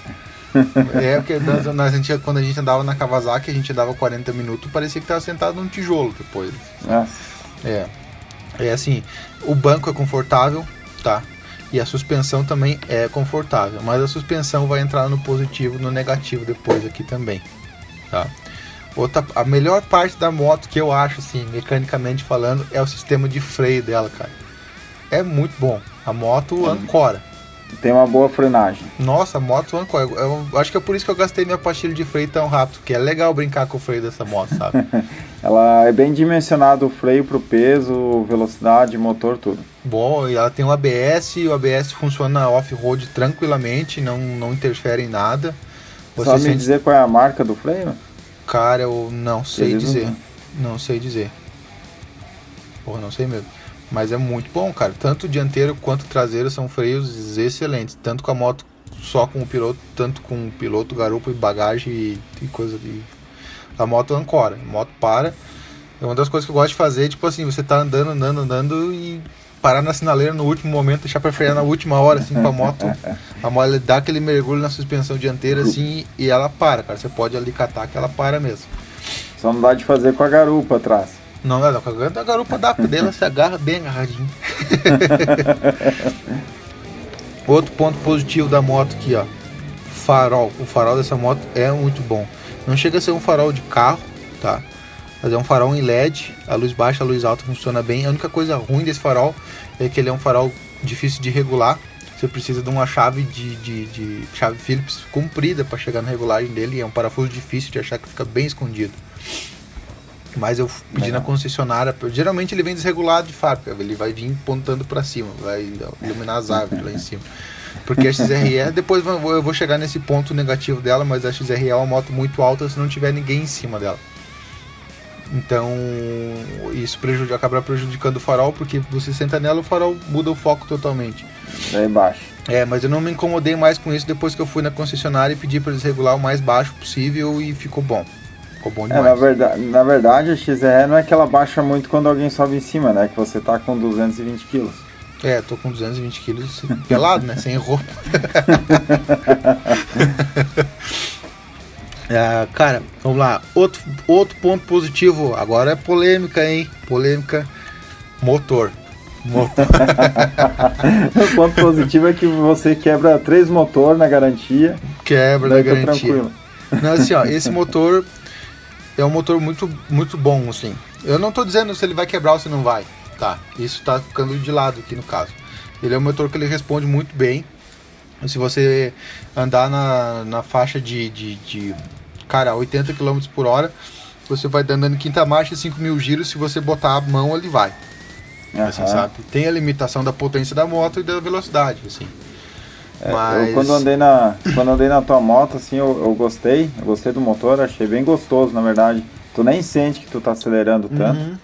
É, porque nós, nós, a gente, quando a gente andava na Kawasaki, a gente andava 40 minutos, parecia que tava sentado num tijolo depois. Nossa. É. É assim, o banco é confortável, tá? E a suspensão também é confortável, mas a suspensão vai entrar no positivo, no negativo depois aqui também, tá? Outra, a melhor parte da moto que eu acho, assim, mecanicamente falando, é o sistema de freio dela, cara. É muito bom. A moto ancora. Tem uma boa frenagem. Nossa, a moto Ancor. Eu acho que é por isso que eu gastei minha pastilha de freio tão rápido, que é legal brincar com o freio dessa moto, sabe? ela é bem dimensionado o freio pro peso, velocidade, motor, tudo. Bom, e ela tem o ABS, o ABS funciona off-road tranquilamente, não, não interfere em nada. Você Só me dizer qual é a marca do freio? Cara, eu não sei Eles dizer. Não, não sei dizer. Porra, não sei mesmo. Mas é muito bom, cara. Tanto dianteiro quanto traseiro são freios excelentes. Tanto com a moto só com o piloto, tanto com o piloto, garupa e bagagem e, e coisa de. A moto ancora, a moto para. É uma das coisas que eu gosto de fazer, tipo assim, você tá andando, andando, andando e parar na sinaleira no último momento, deixar pra frear na última hora, assim, com a moto. A moto dá aquele mergulho na suspensão dianteira, assim, e ela para, cara. Você pode ali catar que ela para mesmo. Só não dá de fazer com a garupa atrás. Não, não, com a garupa dá, porque ela se agarra bem agarradinho. Outro ponto positivo da moto aqui, ó. Farol. O farol dessa moto é muito bom. Não chega a ser um farol de carro, tá? Mas é um farol em LED. A luz baixa, a luz alta funciona bem. A única coisa ruim desse farol é que ele é um farol difícil de regular. Você precisa de uma chave de, de, de chave Phillips comprida para chegar na regulagem dele. É um parafuso difícil de achar que fica bem escondido. Mas eu pedi na concessionária, geralmente ele vem desregulado de fábrica, ele vai vir pontando para cima, vai iluminar as árvores lá em cima. Porque a XRE, depois eu vou chegar nesse ponto negativo dela, mas a XRE é uma moto muito alta se não tiver ninguém em cima dela. Então, isso prejudica, acaba prejudicando o farol, porque você senta nela, o farol muda o foco totalmente. É embaixo. É, mas eu não me incomodei mais com isso depois que eu fui na concessionária e pedi para eles regular o mais baixo possível e ficou bom. Ficou bom demais. É, na, verdade, na verdade, a XR não é que ela baixa muito quando alguém sobe em cima, né? Que você tá com 220 quilos. É, tô com 220 quilos pelado, né? Sem roupa. É, cara, vamos lá. Outro, outro ponto positivo. Agora é polêmica, hein? Polêmica. Motor. Motor. o ponto positivo é que você quebra três motor na garantia. Quebra na garantia. Tranquilo. Não, assim, ó, esse motor é um motor muito, muito bom, assim. Eu não tô dizendo se ele vai quebrar ou se não vai, tá? Isso tá ficando de lado aqui no caso. Ele é um motor que ele responde muito bem. Se você andar na, na faixa de, de, de cara, 80 km por hora, você vai andando em quinta marcha, 5 mil giros, se você botar a mão, ele vai. Uhum. Assim, sabe? Tem a limitação da potência da moto e da velocidade, assim. É, Mas... Eu quando andei na quando andei na tua moto, assim, eu, eu gostei, eu gostei do motor, achei bem gostoso, na verdade. Tu nem sente que tu tá acelerando tanto. Uhum.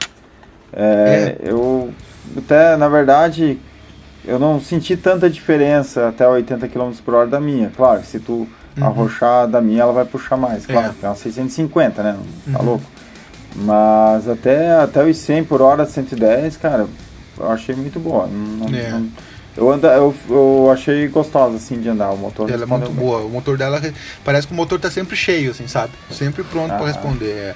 É, é. Eu até, na verdade, eu não senti tanta diferença até 80 km por hora da minha. Claro, se tu uhum. arrochar da minha, ela vai puxar mais. Claro, é, uma 650, né? Tá uhum. louco. Mas até, até os 100 por hora, 110, cara, eu achei muito boa. Não, é. não, eu, anda, eu, eu achei gostosa assim de andar. O motor Ela é muito bem. boa. O motor dela parece que o motor tá sempre cheio, assim, sabe? Sempre pronto ah. para responder. É,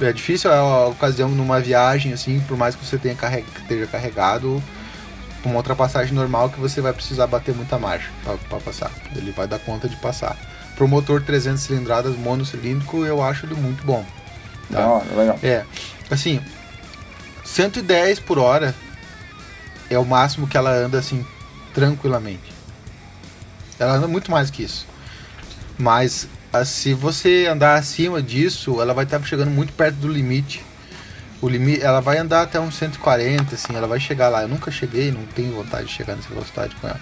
é difícil a ocasião numa viagem, assim, por mais que você tenha carreg, esteja carregado, uma ultrapassagem normal que você vai precisar bater muita marcha para passar. Ele vai dar conta de passar. Pro motor 300 cilindradas monocilíndrico, eu acho ele muito bom. Tá? Ah, legal. É, assim, 110 por hora é o máximo que ela anda assim tranquilamente. Ela anda muito mais que isso. Mas se você andar acima disso, ela vai estar chegando muito perto do limite. O limite, ela vai andar até uns 140, assim, ela vai chegar lá. Eu nunca cheguei, não tenho vontade de chegar nessa velocidade com ela.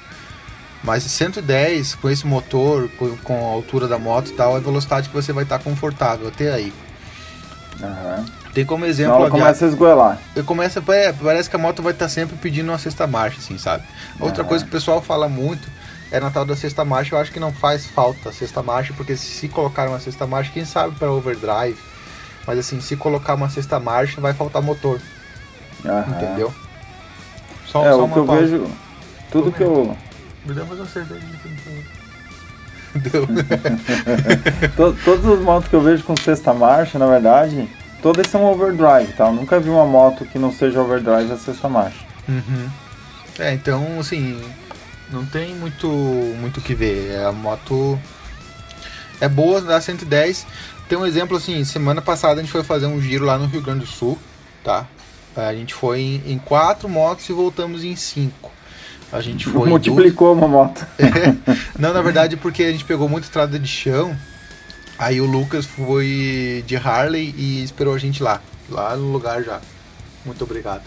Mas 110 com esse motor, com, com a altura da moto e tal, é a velocidade que você vai estar confortável até aí. Uhum. Tem como exemplo. ela começa a esgoelar. Começa, é, parece que a moto vai estar sempre pedindo uma sexta marcha, assim, sabe? Outra uhum. coisa que o pessoal fala muito é na tal da sexta marcha. Eu acho que não faz falta a sexta marcha, porque se colocar uma sexta marcha, quem sabe para overdrive. Mas assim, se colocar uma sexta marcha, vai faltar motor. Uhum. Entendeu? Só, é, só o que eu vejo. Tudo que eu. Me dá mais uma cerveja Deu. Todos os motos que eu vejo com sexta marcha, na verdade, todas são overdrive, tá? Eu nunca vi uma moto que não seja overdrive a sexta marcha. Uhum. É, então, assim, não tem muito muito o que ver. É, a moto é boa, dá 110. Tem um exemplo assim, semana passada a gente foi fazer um giro lá no Rio Grande do Sul, tá? A gente foi em, em quatro motos e voltamos em cinco. A gente foi. Multiplicou uma moto. É. Não, na verdade, porque a gente pegou muita estrada de chão Aí o Lucas foi de Harley e esperou a gente lá. Lá no lugar já. Muito obrigado.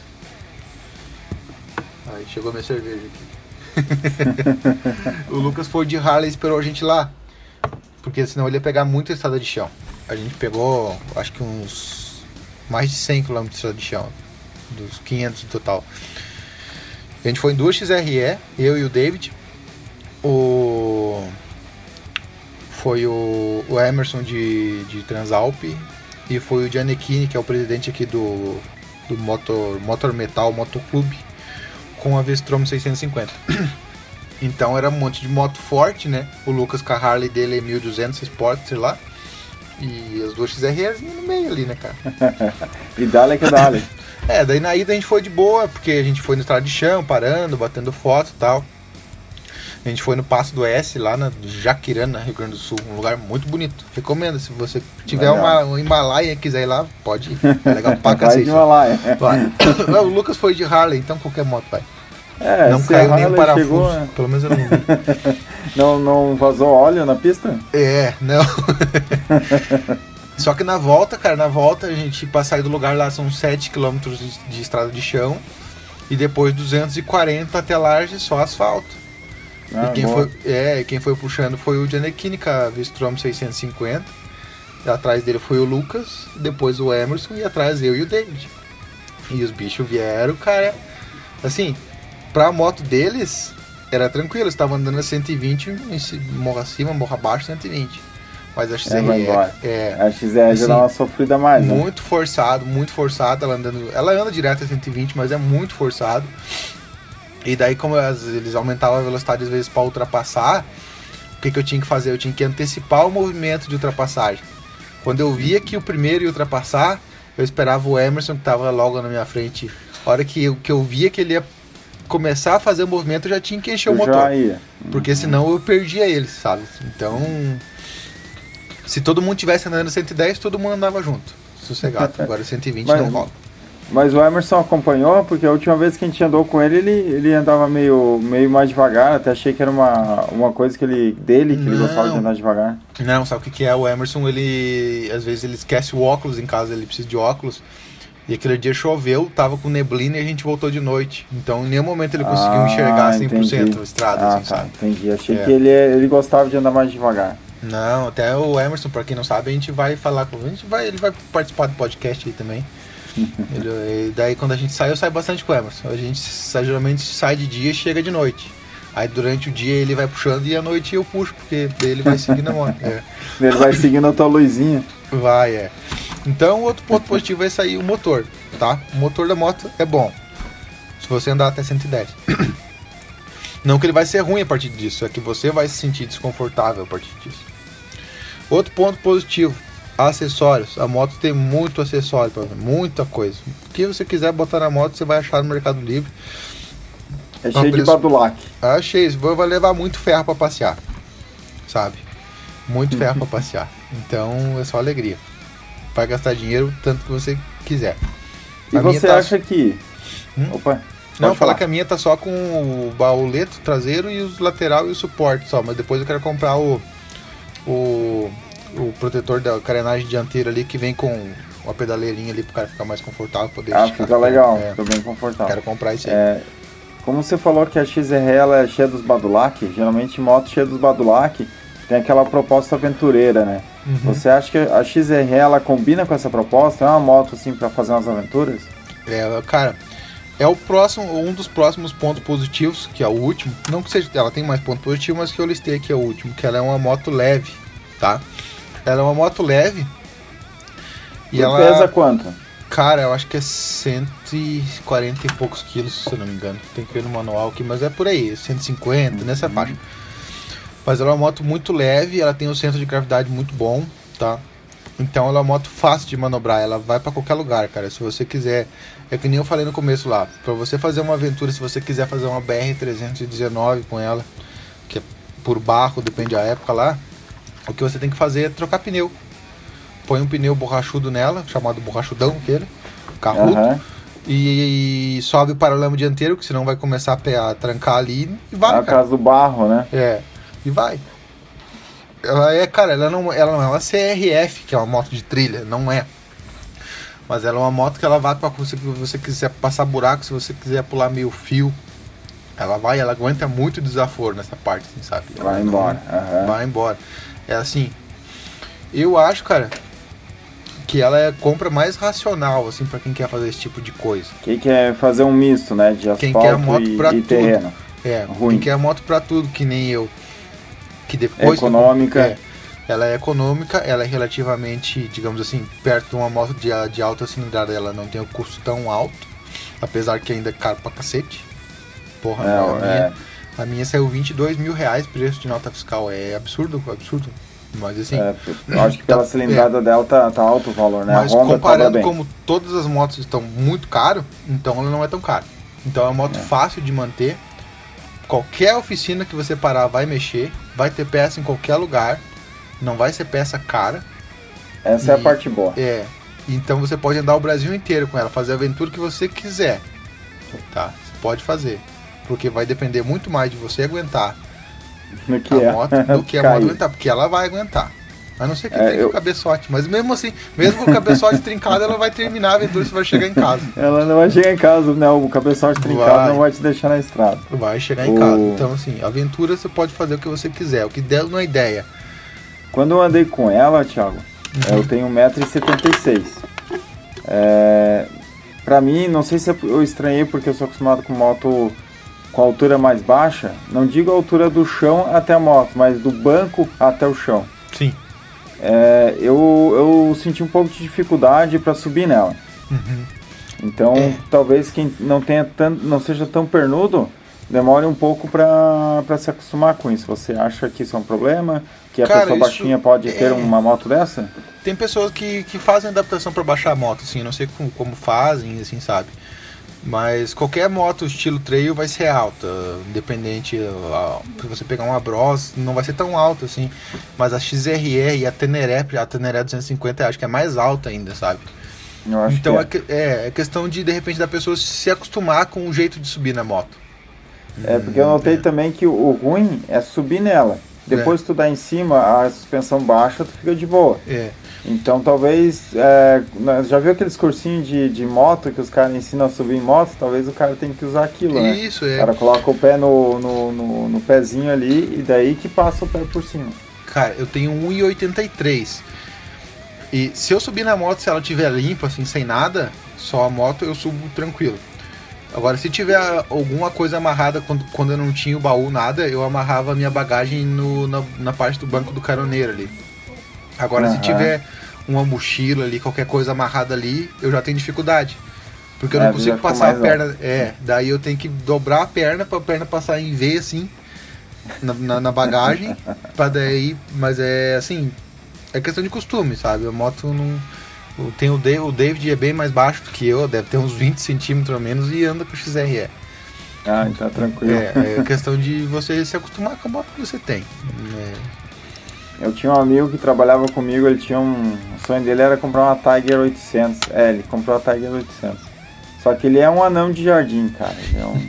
Aí chegou minha cerveja aqui. o Lucas foi de Harley e esperou a gente lá. Porque senão ele ia pegar muita estrada de chão. A gente pegou, acho que uns mais de 100 km de estrada de chão. Dos 500 no total. A gente foi em duas XRE, eu e o David. O foi o, o Emerson de, de Transalp e foi o Giannichini, que é o presidente aqui do, do Motor, Motor Metal Motoclube, com a Vestrom 650. então era um monte de moto forte, né? O Lucas com a Harley dele é 1200 Sport, sei lá. E as duas XRs no meio ali, né, cara? e dale que dale. é, daí na ida a gente foi de boa, porque a gente foi no estrada de chão, parando, batendo foto e tal. A gente foi no Passo do S, lá na Jaquirana, Rio Grande do Sul. Um lugar muito bonito. Recomendo. Se você tiver uma, um Himalaia e quiser ir lá, pode ir. É legal pra cacete. Vai o Lucas foi de Harley, então qualquer moto vai. É, não caiu nem o parafuso. Chegou, né? Pelo menos eu não vi. não, não vazou óleo na pista? É, não. Só que na volta, cara, na volta a gente para sair do lugar lá são 7 km de, de, estrada de chão e depois 240 até Large só asfalto. Ah, e quem foi, é, quem foi puxando foi o Giannichini com a Vistrom 650. Atrás dele foi o Lucas, depois o Emerson e atrás eu e o David. E os bichos vieram, cara. Assim, pra moto deles, era tranquilo, estavam andando a 120, morra acima, morra abaixo, 120. Mas a XR é, é, a XR assim, dá uma sofrida mais, né? Muito forçado, muito forçado, ela andando, ela anda direto a 120, mas é muito forçado. E daí, como eles aumentavam a velocidade às vezes para ultrapassar, o que, que eu tinha que fazer? Eu tinha que antecipar o movimento de ultrapassagem. Quando eu via que o primeiro ia ultrapassar, eu esperava o Emerson, que estava logo na minha frente. A hora que eu, que eu via que ele ia começar a fazer o movimento, eu já tinha que encher Eu o motor. ia. Porque senão eu perdia ele, sabe? Então, se todo mundo tivesse andando 110, todo mundo andava junto. Sossegado. Agora 120 Mas- não rola. Mas o Emerson acompanhou, porque a última vez que a gente andou com ele, ele, ele andava meio, meio mais devagar, até achei que era uma, uma coisa que ele, dele, que ele Não. gostava de andar devagar. Não, sabe o que, que é? O Emerson, ele. Às vezes ele esquece o óculos em casa, ele precisa de óculos. E aquele dia choveu, tava com neblina e a gente voltou de noite. Então em nenhum momento ele conseguiu Ah, enxergar 100% entendi. a estrada, ah, assim, tá, sabe? entendi. Achei É. que ele, ele gostava de andar mais devagar. Não, até o Emerson, pra quem não sabe, a gente vai falar com a gente vai, ele vai participar do podcast aí também. Ele- e daí quando a gente sai, eu saio bastante com o Emerson. A gente sai- geralmente sai de dia e chega de noite. Aí durante o dia ele vai puxando e à noite eu puxo, porque ele vai seguindo a moto. É. Ele vai seguindo a tua luzinha. Vai, é. Então, outro ponto positivo vai sair o motor, tá? O motor da moto é bom. Se você andar até 110. Não que ele vai ser ruim a partir disso, é que você vai se sentir desconfortável a partir disso. Outro ponto positivo, acessórios. A moto tem muito acessório, muita coisa. O que você quiser botar na moto, você vai achar no Mercado Livre. É cheio de badulac. Achei isso, vai levar muito ferro pra passear, sabe? Muito ferro pra passear. Então é só alegria. Vai gastar dinheiro tanto que você quiser. E A você tá- acha que... Hum? Opa, Não, falar que a minha tá só com o bauleto traseiro e os lateral e o suporte só, mas depois eu quero comprar o o, o protetor da carenagem dianteira ali que vem com uma pedaleirinha ali pro cara ficar mais confortável, poder Ah, fica legal, É, fica bem confortável. quero comprar isso aí. É, como você falou que a XR ela é cheia dos badulac, geralmente moto cheia dos badulac tem aquela proposta aventureira, né? Uhum. Você acha que a XR ela combina com essa proposta? É uma moto assim pra fazer umas aventuras? É, cara, é o próximo, um dos próximos pontos positivos, que é o último. Não que seja, ela tem mais ponto positivo, mas que eu listei aqui é o último, que ela é uma moto leve, tá? Ela é uma moto leve. E E ela pesa quanto? Cara, eu acho que é 140 e poucos quilos, se eu não me engano. Tem que ver no manual aqui, mas é por aí, 150, nessa Uhum. faixa. Mas ela é uma moto muito leve, ela tem um centro de gravidade muito bom, tá? Então ela é uma moto fácil de manobrar, ela vai pra qualquer lugar, cara. Se você quiser, é que nem eu falei no começo lá, pra você fazer uma aventura, se você quiser fazer uma BR-319 com ela, que é por barro, depende da época lá, o que você tem que fazer é trocar pneu. Põe um pneu borrachudo nela, chamado borrachudão aquele, carrudo, Aham. e, sobe o paralama dianteiro, que senão vai começar a, pe- a trancar ali e vai, É a casa do barro, né? É, e vai. Ela é, cara, ela não, ela não é uma CRF, que é uma moto de trilha, não é. Mas ela é uma moto que ela vai para você, se você quiser passar buraco, se você quiser pular meio fio. Ela vai, ela aguenta muito desaforo nessa parte, assim, sabe? Ela Vai não- embora. aham. Vai embora. É assim, eu acho, cara, que ela é a compra mais racional, assim, para quem quer fazer esse tipo de coisa. Quem quer fazer um misto, né? De Quem quer moto e, pra e tudo. terreno. É, Ruim. quem quer moto pra tudo, que nem eu. Que depois Econômica. É, ela é econômica, ela é relativamente, digamos assim, perto de uma moto de, de alta cilindrada, ela não tem o custo tão alto, apesar que ainda é caro pra cacete. Porra, É, a, é. Minha, a minha saiu 22 mil reais preço de nota fiscal, é absurdo, absurdo. Mas assim, É, acho que pela Tá- cilindrada dela tá, tá alto o valor, né? mas comparando como todas as motos estão muito caro, então ela não é tão cara. Então é uma moto É. fácil de manter. Qualquer oficina que você parar vai mexer, vai ter peça em qualquer lugar, não vai ser peça cara. Essa é a E- parte boa. É. Então você pode andar o Brasil inteiro com ela, fazer a aventura que você quiser. Tá? Você pode fazer. Porque vai depender muito mais de você aguentar No que a é. moto do que a Cair. moto aguentar, porque ela vai aguentar. A não ser que É, tenha eu- o cabeçote, mas mesmo assim, mesmo com o cabeçote trincado, ela vai terminar a aventura, você vai chegar em casa. Ela não vai chegar em casa, né? O cabeçote trincado Vai. não vai te deixar na estrada. Vai chegar em O- casa. Então, assim, aventura você pode fazer o que você quiser. O que der não é ideia. Quando eu andei com ela, Thiago, Uhum. eu tenho 1,76m. É, pra mim, não sei se eu estranhei porque eu sou acostumado com moto com altura mais baixa. Não digo a altura do chão até a moto, mas do banco até o chão. Sim. É, eu, eu senti um pouco de dificuldade para subir nela. Uhum. Então, É. talvez quem não tenha tanto, não seja tão pernudo, demore um pouco para se acostumar com isso. Você acha que isso é um problema? Que a Cara, pessoa baixinha pode ter é- uma moto dessa? Tem pessoas que, que fazem adaptação para baixar a moto, assim, não sei como, como fazem, assim, sabe? Mas qualquer moto estilo trail vai ser alta, independente, se você pegar uma Bros, não vai ser tão alta assim, mas a XRE e a Teneré, a Teneré 250 eu acho que é mais alta ainda, sabe? Então é. é, é questão de, de repente, da pessoa se acostumar com o jeito de subir na moto. é. É, porque eu notei também que o ruim é subir nela. Depois que tu dá em cima, a suspensão baixa, tu fica de boa. É, Então talvez. É, nós- já viu aqueles cursinhos de, de moto que os caras ensinam a subir em moto? Talvez o cara tenha que usar aquilo, né? isso, O é. cara coloca o pé no, no, no, no pezinho ali e daí que passa o pé por cima. Cara, eu tenho 1,83. E se eu subir na moto, se ela tiver limpa, assim, sem nada, só a moto, eu subo tranquilo. Agora, se tiver alguma coisa amarrada quando, quando eu não tinha o baú, nada, eu amarrava a minha bagagem no, na, na parte do banco do caroneiro ali. Agora, se Aham. tiver uma mochila ali, qualquer coisa amarrada ali, eu já tenho dificuldade. Porque eu É, não consigo passar a perna. É, daí eu tenho que dobrar a perna pra perna passar em V assim na, na, na bagagem. pra daí. Mas é assim. É questão de costume, sabe? A moto não. O- Tem o, o David é bem mais baixo do que eu, deve ter uns 20 centímetros a menos e anda com XRE. Ah, então tranquilo. É, é questão de você se acostumar com a moto que você tem. É, Eu tinha um amigo que trabalhava comigo, ele tinha um. O sonho dele era comprar uma Tiger 800. É, ele comprou a Tiger 800. Só que ele é um anão de jardim, cara. Ele é um...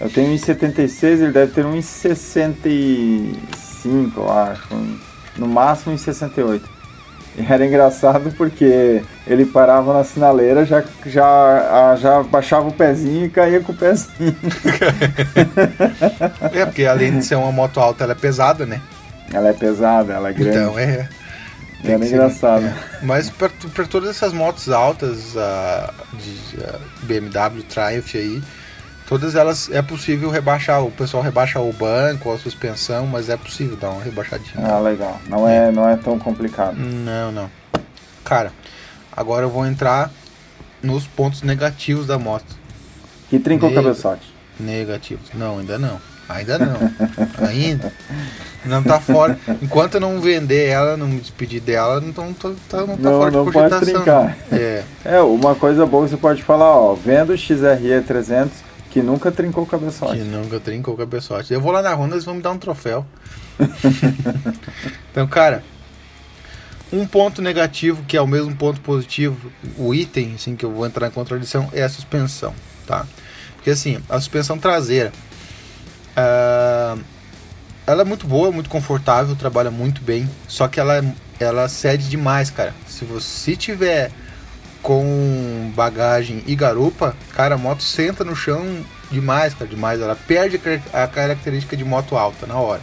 Eu tenho 1,76, ele deve ter 1,65, eu acho. No máximo 1,68. Era engraçado porque ele parava na sinaleira, já, já, já baixava o pezinho e caía com o pezinho. é, porque além de ser uma moto alta, ela é pesada, né? Ela é pesada, ela é grande. Então é. tem era ser- engraçado. é. Mas para todas essas motos altas de ah, BMW Triumph aí, todas elas é possível rebaixar. O pessoal rebaixa o banco, a suspensão, mas é possível dar uma rebaixadinha. Ah, legal. Não é, não é tão complicado. Não, não. Cara, agora eu vou entrar nos pontos negativos da moto. Que trinca o Nega. cabeçote. Negativos. Não, ainda não. Ainda não. ainda. Não tá fora. Enquanto eu não vender ela, não me despedir dela, não, tá, tá- não tá Não, fora de não pode cogitação. trincar. É. É, uma coisa boa você pode falar, ó, vendo o XRE 300 que nunca trincou o cabeçote. Que nunca trincou o cabeçote. Eu vou lá na Honda, eles vão me dar um troféu. então, cara, um ponto negativo, que é o mesmo ponto positivo, o item, assim, que eu vou entrar em contradição, é a suspensão, tá? Porque, assim, a suspensão traseira, ah, ela é muito boa, muito confortável, trabalha muito bem, só que ela, é- ela cede demais, cara. Se você tiver com bagagem e garupa, cara, a moto senta no chão demais, cara, demais. Ela perde a car- a característica de moto alta na hora.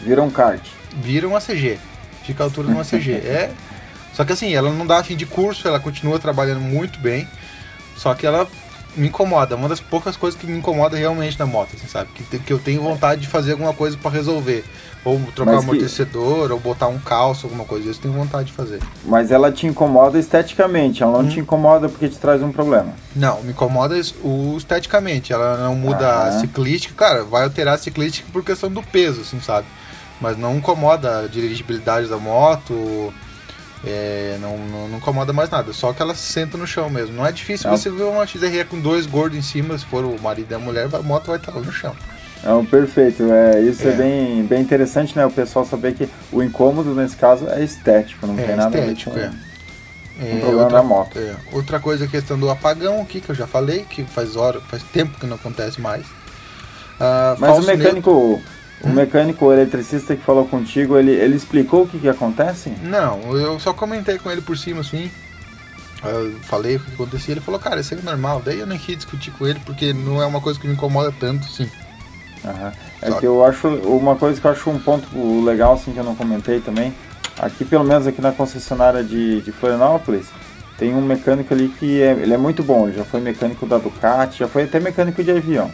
Vira um kart. Vira uma CG. Fica a altura de uma CG. É. Só que assim, ela não dá fim de curso, ela continua trabalhando muito bem. Só que ela me incomoda. Uma das poucas coisas que me incomoda realmente na moto, assim, sabe? Que, que eu tenho vontade de fazer alguma coisa pra resolver. Ou trocar Mas um que- amortecedor, ou botar um calço, alguma coisa. Isso eu tenho vontade de fazer. Mas ela te incomoda esteticamente, ela não Hum. te incomoda porque te traz um problema. Não, me incomoda o esteticamente. Ela não muda a Aham. ciclística. Cara, vai alterar a ciclística por questão do peso, assim, sabe? Mas não incomoda a dirigibilidade da moto. É, não, não, não incomoda mais nada. Só que ela senta no chão mesmo. Não é difícil Não. você ver uma XRE com dois gordos em cima. Se for o marido e a mulher, a moto vai estar lá no chão. Não, perfeito. É, isso é, É. bem, bem interessante, né? O pessoal saber que o incômodo nesse caso é estético, não É, tem nada estético, a ver é. com É, o problema outra, da moto. é, outra coisa, a questão do apagão aqui, que eu já falei, que faz hora, faz tempo que não acontece mais. Ah, Mas o falso neutro- mecânico, o mecânico o eletricista que falou contigo, ele, ele explicou o que, que acontece? Não, eu só comentei com ele por cima, assim. Eu falei o que acontecia, ele falou, cara, isso é normal. Daí eu nem quis discutir com ele, porque não é uma coisa que me incomoda tanto, assim. Aham. É que eu acho uma coisa que eu acho um ponto legal assim que eu não comentei também. Aqui pelo menos aqui na concessionária de, de Florianópolis tem um mecânico ali que é, ele é muito bom. Ele já foi mecânico da Ducati, já foi até mecânico de avião.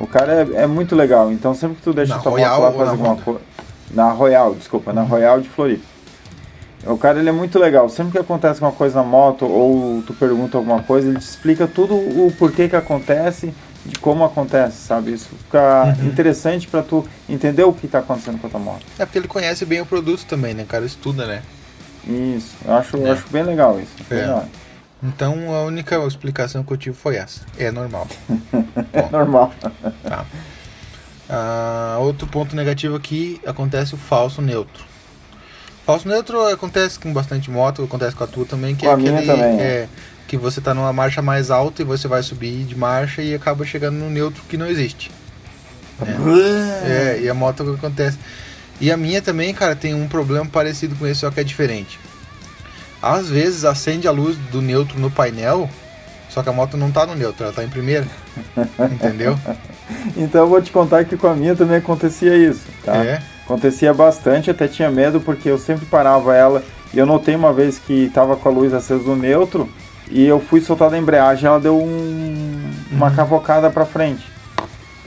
O cara é, é muito legal. Então sempre que tu deixa Na tua Royal moto lá fazer alguma coisa na Royal, desculpa, na Royal de Floripa. O cara ele é muito legal. Sempre que acontece uma coisa na moto ou tu pergunta alguma coisa, ele te explica tudo o porquê que acontece de como acontece, sabe? Isso fica Uhum. interessante para tu entender o que está acontecendo com a tua moto. É porque ele conhece bem o produto também, né, cara? Estuda, né? Isso, eu acho, eu É. acho bem legal isso. É. Bem legal. Então a única explicação que eu tive foi essa. É normal. É normal. Tá. Ah, outro ponto negativo aqui acontece o falso neutro. Falso neutro acontece com bastante moto, acontece com a tua também, que Com é a minha aquele também, é. é, que você tá numa marcha mais alta e você vai subir de marcha e acaba chegando no neutro que não existe. É, e a moto acontece. E a minha também, cara, tem um problema parecido com esse, só que é diferente. Às vezes acende a luz do neutro no painel, só que a moto não tá no neutro, ela tá em primeira. Entendeu? Então eu vou te contar que com a minha também acontecia isso, tá? É. Acontecia bastante, até tinha medo porque eu sempre parava ela e eu notei uma vez que estava com a luz acesa no neutro e eu fui soltar da embreagem ela deu um- uma Uhum. cavocada para frente.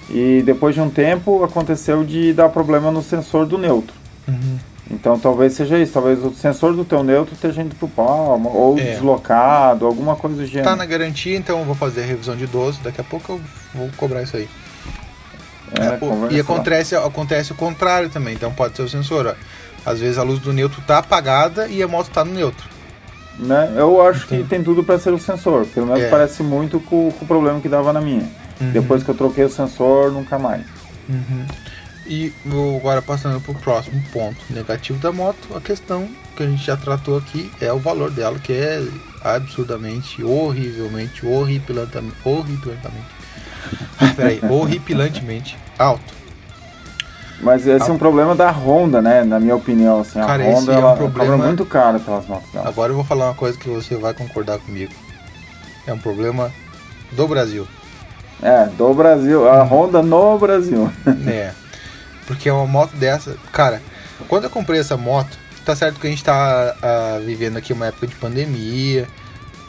E depois de um tempo aconteceu de dar problema no sensor do neutro. Uhum. Então talvez seja isso, talvez o sensor do teu neutro esteja indo pro palmo, ou É. deslocado, alguma coisa do gênero. Tá na garantia, então eu vou fazer a revisão de 12, daqui a pouco eu vou cobrar isso aí. É, É, pô, e acontece, acontece o contrário também, então pode ser o sensor. Ó. Às vezes a luz do neutro tá apagada e a moto tá no neutro. Né? Eu acho que Entendi. tem tudo para ser o sensor, pelo menos É. parece muito com, com o problema que dava na minha. Uhum. Depois que eu troquei o sensor, nunca mais. Uhum. E vou agora passando pro próximo ponto negativo da moto, a questão que a gente já tratou aqui é o valor dela, que é absurdamente, horrivelmente, horripilantemente, ah, peraí, horripilantemente alto. Mas esse é um problema da Honda, né? Na minha opinião, assim, a Cara, Honda é um ela problema- cobra muito caro pelas motos dela. Agora eu vou falar uma coisa que você vai concordar comigo. É um problema do Brasil. É, do Brasil, a Honda no Brasil. É. Porque uma moto dessa. Cara, quando eu comprei essa moto, tá certo que a gente tá ah, vivendo aqui uma época de pandemia,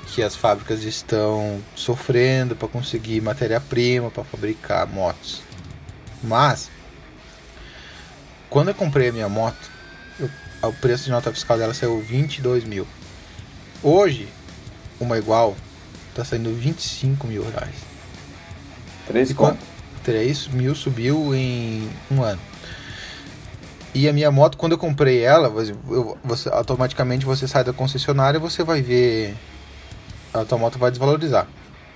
que as fábricas estão sofrendo para conseguir matéria-prima para fabricar motos. Mas, quando eu comprei a minha moto, eu- o preço de nota fiscal dela saiu 22 mil. Hoje, uma igual tá saindo 25 mil reais. Três E contos. 3 mil subiu em um ano. E a minha moto, quando eu comprei ela, você, eu- você- automaticamente você sai da concessionária e você vai ver. A tua moto vai desvalorizar.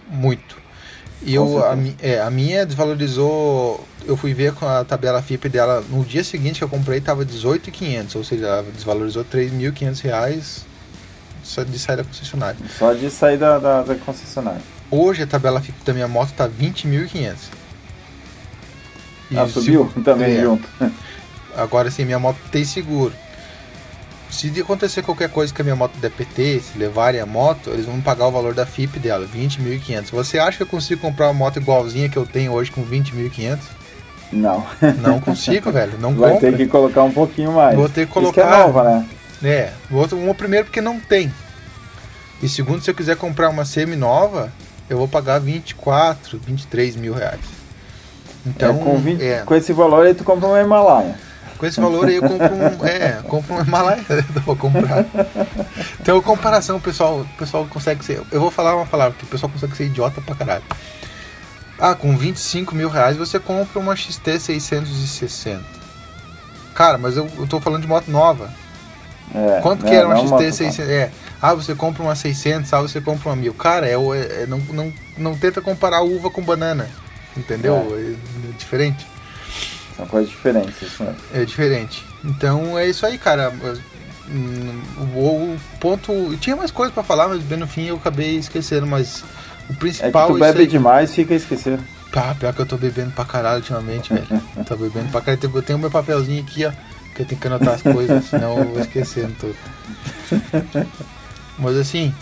Muito. E eu, a, é, a minha desvalorizou. Eu fui ver com a tabela FIP dela no dia seguinte que eu comprei, tava 18,500. Ou seja, ela desvalorizou 3.500 reais só de sair da concessionária. Só de sair da, da, da concessionária. Hoje a tabela FIP da minha moto tá 20.500. E Ah, se- subiu também é. junto. Agora sim, minha moto tem seguro. Se acontecer qualquer coisa que a minha moto der PT, se levarem a moto, eles vão pagar o valor da FIP dela, 20.500. Você acha que eu consigo comprar uma moto igualzinha que eu tenho hoje com 20.500? Não. Não consigo, velho. Não Vai compra. ter que colocar um pouquinho mais. Vou ter que Isso que é colocar- nova, né? É, outro, uma primeiro porque não tem. E segundo, se eu quiser comprar uma semi-nova, eu vou pagar 24, 23 mil reais. Então, é, com, 20 é, com esse valor aí tu compra uma Himalaia. Com esse valor aí eu compro um. É, compro um Himalaia. eu vou comprar. Então, comparação, pessoal, o pessoal consegue ser. Eu vou falar uma palavra que o pessoal consegue ser idiota pra caralho. Ah, com 25 mil reais você compra uma XT 660. Cara, mas eu, eu tô falando de moto nova. É, Quanto que era uma não XT moto, 600? É. Ah, você compra uma 600, ah, você compra uma 1000. Cara, é, é- é- não, não, não tenta comparar uva com banana. Entendeu? É, é diferente. São coisas diferentes, isso mesmo. É diferente. Então é isso aí, cara. Hum, O, ponto. Tinha mais coisas pra falar, mas bem no fim eu acabei esquecendo. Mas o É que principal tu é bebe aí. demais, fica esquecendo. Pá, pior que eu tô bebendo pra caralho ultimamente, velho. tô bebendo pra caralho. Eu tenho meu papelzinho aqui, ó. Que eu tenho que anotar as coisas, senão eu vou esquecendo tudo. Mas assim,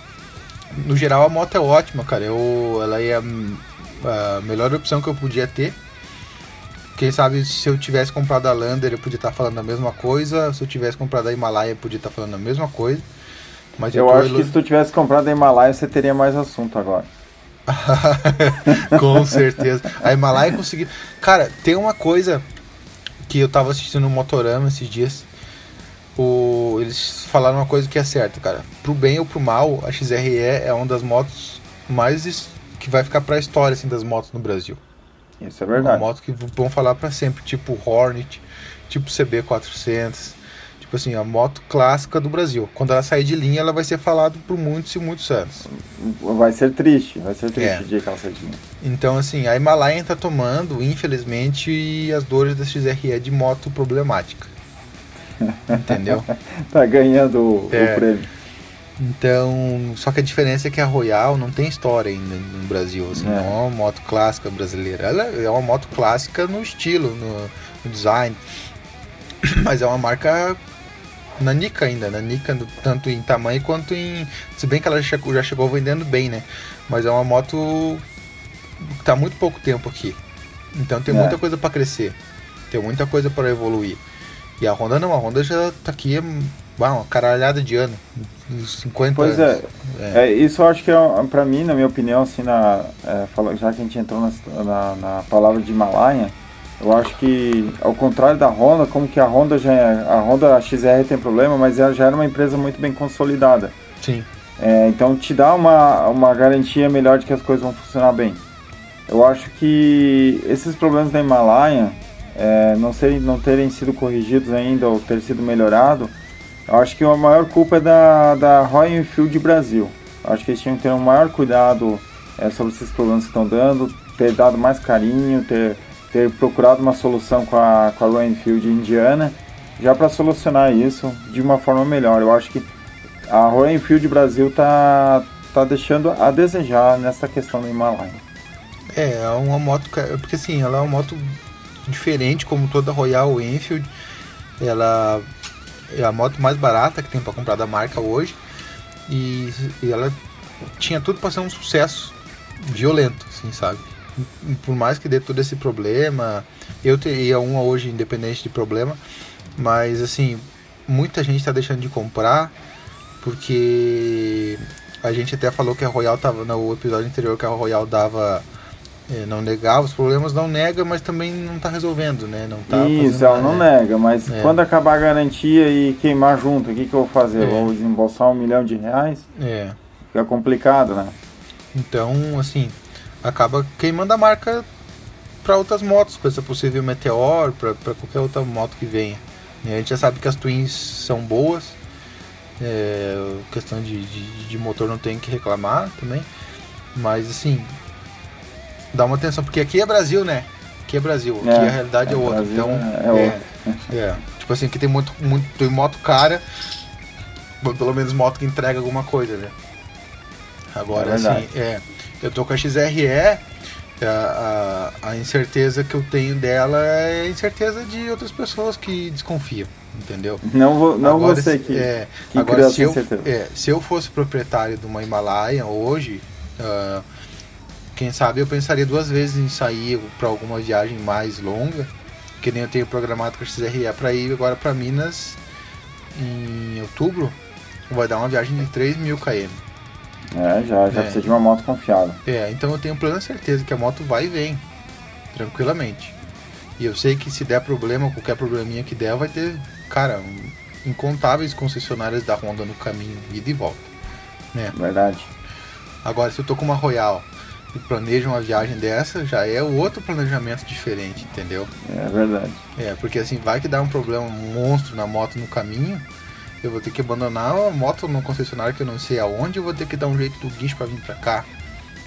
no geral a moto é ótima, cara. Eu, ela é a, melhor opção que eu podia ter. Quem sabe se eu tivesse comprado a Lander eu podia estar falando a mesma coisa. Se eu tivesse comprado a Himalaia eu podia estar falando a mesma coisa. Mas Eu tô acho que se tu tivesse comprado a Himalaia, você teria mais assunto agora. Com certeza. A Himalaia conseguiu. Cara, tem uma coisa que eu tava assistindo no Motorama esses dias. O... Eles falaram uma coisa que é certa, cara. Pro bem ou pro mal, a XRE é uma das motos mais que vai ficar para a história assim, das motos no Brasil. Isso é verdade. Uma moto que vão falar para sempre, tipo Hornet, tipo CB400, tipo assim, a moto clássica do Brasil. Quando ela sair de linha, ela vai ser falada por muitos e muitos anos. Vai ser triste, vai ser triste é. o dia que ela sair de linha. Então, assim, a Himalayan tá tomando, infelizmente, as dores da XRE de moto problemática. Entendeu? tá ganhando é. o prêmio. Então, só que a diferença é que a Royal não tem história ainda no Brasil, assim, é. não é uma moto clássica brasileira. Ela é uma moto clássica no estilo, no, no design, mas é uma marca nanica ainda, nanica tanto em tamanho quanto em, se bem que ela já chegou, já chegou vendendo bem, né? Mas é uma moto que tá muito pouco tempo aqui, então tem é. muita coisa para crescer, tem muita coisa para evoluir. E a Honda não, a Honda já tá aqui há uma caralhada de ano. 50 pois anos. É, é. é, isso eu acho que é, pra mim, na minha opinião, assim, na, é, já que a gente entrou na, na, na, palavra de Himalaia, eu acho que, ao contrário da Honda, como que a Honda já é, a Honda XR tem problema, mas ela já era uma empresa muito bem consolidada. Sim. É, então te dá uma, uma garantia melhor de que as coisas vão funcionar bem. Eu acho que esses problemas da Himalaia, é, não, serem, não terem sido corrigidos ainda ou ter sido melhorado, eu acho que a maior culpa é da, da Royal Enfield Brasil. Eu acho que eles tinham que ter um maior cuidado é, sobre esses problemas que estão dando, ter dado mais carinho, ter, ter procurado uma solução com a, com a Royal Enfield indiana, já para solucionar isso de uma forma melhor. Eu acho que a Royal Enfield Brasil tá, tá deixando a desejar nessa questão do Himalaia. É, é uma moto, porque assim, ela é uma moto diferente como toda Royal Enfield. Ela é a moto mais barata que tem para comprar da marca hoje. E, e ela tinha tudo para ser um sucesso violento, assim, sabe? Por mais que dê todo esse problema, eu teria uma hoje independente de problema, mas assim, muita gente está deixando de comprar porque a gente até falou que a Royal tava no episódio anterior que a Royal dava é, não negava os problemas, não nega, mas também não está resolvendo, né? Não tá Isso, ela não é. nega, mas é. quando acabar a garantia e queimar junto, o que, que eu vou fazer? É. Vou desembolsar um milhão de reais? É. Fica complicado, né? Então, assim, acaba queimando a marca para outras motos, para essa possível Meteor, para qualquer outra moto que venha. A gente já sabe que as Twins são boas, é, questão de, de, de motor não tem que reclamar também, mas assim, dá uma atenção, porque aqui é Brasil, né? Aqui é Brasil, aqui é, a realidade é, é outra. Então, é, é, é, Tipo assim, que tem muito, muito tem moto pelo menos moto que entrega alguma coisa, né? Agora, é assim, é, eu tô com a XRE, a, a, a, incerteza que eu tenho dela é a incerteza de outras pessoas que desconfiam, entendeu? Não, vou, não agora, você que, é, que agora, se eu, é, se eu fosse proprietário de uma Himalaia hoje, uh, quem sabe eu pensaria duas vezes em sair para alguma viagem mais longa, que nem eu tenho programado com a XRE para ir agora para Minas em outubro, vai dar uma viagem de 3 mil km. É, já, já é. precisa de uma moto confiável. É, então eu tenho plena certeza que a moto vai e vem, tranquilamente. E eu sei que se der problema, qualquer probleminha que der, vai ter, cara, incontáveis concessionárias da Honda no caminho, e de volta. Né? Verdade. Agora, se eu tô com uma Royal que planejam uma viagem dessa já é outro planejamento diferente, entendeu? É verdade. É, porque assim, vai que dá um problema monstro na moto no caminho, eu vou ter que abandonar a moto no concessionário que eu não sei aonde, eu vou ter que dar um jeito do guincho para vir para cá.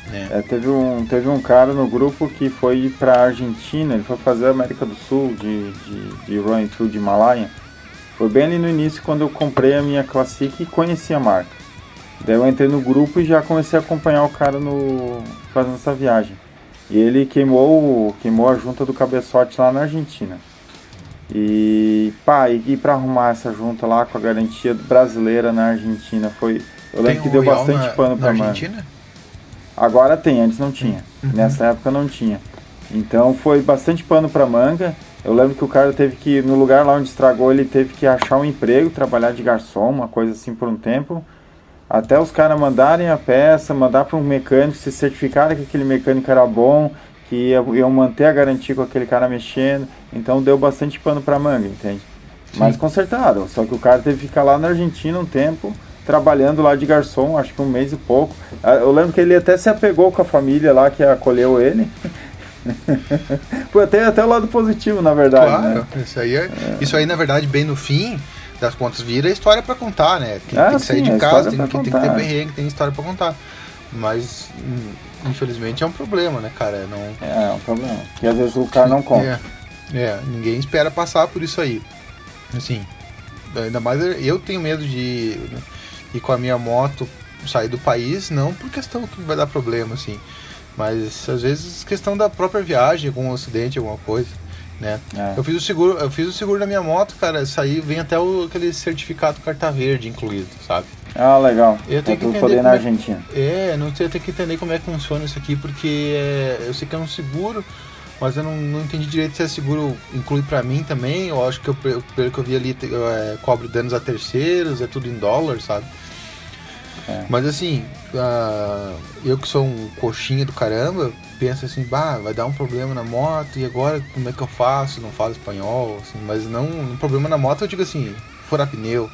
Né? É, teve, um, teve um cara no grupo que foi para Argentina, ele foi fazer a América do Sul de, de, de Royal Enfield Himalaia. Foi bem ali no início quando eu comprei a minha Classic e conheci a marca. Daí eu entrei no grupo e já comecei a acompanhar o cara no fazendo essa viagem. E ele queimou, queimou a junta do cabeçote lá na Argentina. E pá, e, e para arrumar essa junta lá com a garantia brasileira na Argentina foi. Eu lembro que deu bastante na, pano pra mano. Agora tem, antes não tinha. Uhum. Nessa época não tinha. Então foi bastante pano pra manga. Eu lembro que o cara teve que, no lugar lá onde estragou, ele teve que achar um emprego, trabalhar de garçom, uma coisa assim por um tempo até os caras mandarem a peça, mandar para um mecânico, se certificarem que aquele mecânico era bom, que iam manter a garantia com aquele cara mexendo. Então deu bastante pano para manga, entende? Sim. Mas consertaram. Só que o cara teve que ficar lá na Argentina um tempo, trabalhando lá de garçom, acho que um mês e pouco. Ah, eu lembro que ele até se apegou com a família lá que acolheu ele. Foi até, até o lado positivo, na verdade. Claro, né? isso, aí é, é. isso aí, na verdade, bem no fim das contas, vira história para contar, né? Quem ah, tem que sair sim, de casa, tem, tem, que ter perrengue, tem história para contar. Mas, hum, infelizmente, é um problema, né, cara? Não... É, é um problema. Que às vezes o cara não conta. É, é, ninguém espera passar por isso aí. Assim, ainda mais eu tenho medo de ir com a minha moto sair do país, não por questão que vai dar problema, assim. Mas às vezes questão da própria viagem, algum acidente, alguma coisa, né? É. Eu fiz o seguro, eu fiz o seguro da minha moto, cara, sair vem até o, aquele certificado carta verde incluído, sabe? Ah, legal. Eu tenho pra que entender na é, Argentina. É, não sei, eu tenho que entender como é que funciona isso aqui, porque é, eu sei que é um seguro, mas eu não, não entendi direito se é seguro inclui para mim também. Eu acho que eu, pelo que eu vi ali é, cobre danos a terceiros, é tudo em dólar, sabe? É. Mas assim, uh, eu que sou um coxinha do caramba, penso assim, bah, vai dar um problema na moto, e agora como é que eu faço? Não falo espanhol, assim, mas não, um problema na moto eu digo assim, furar pneu,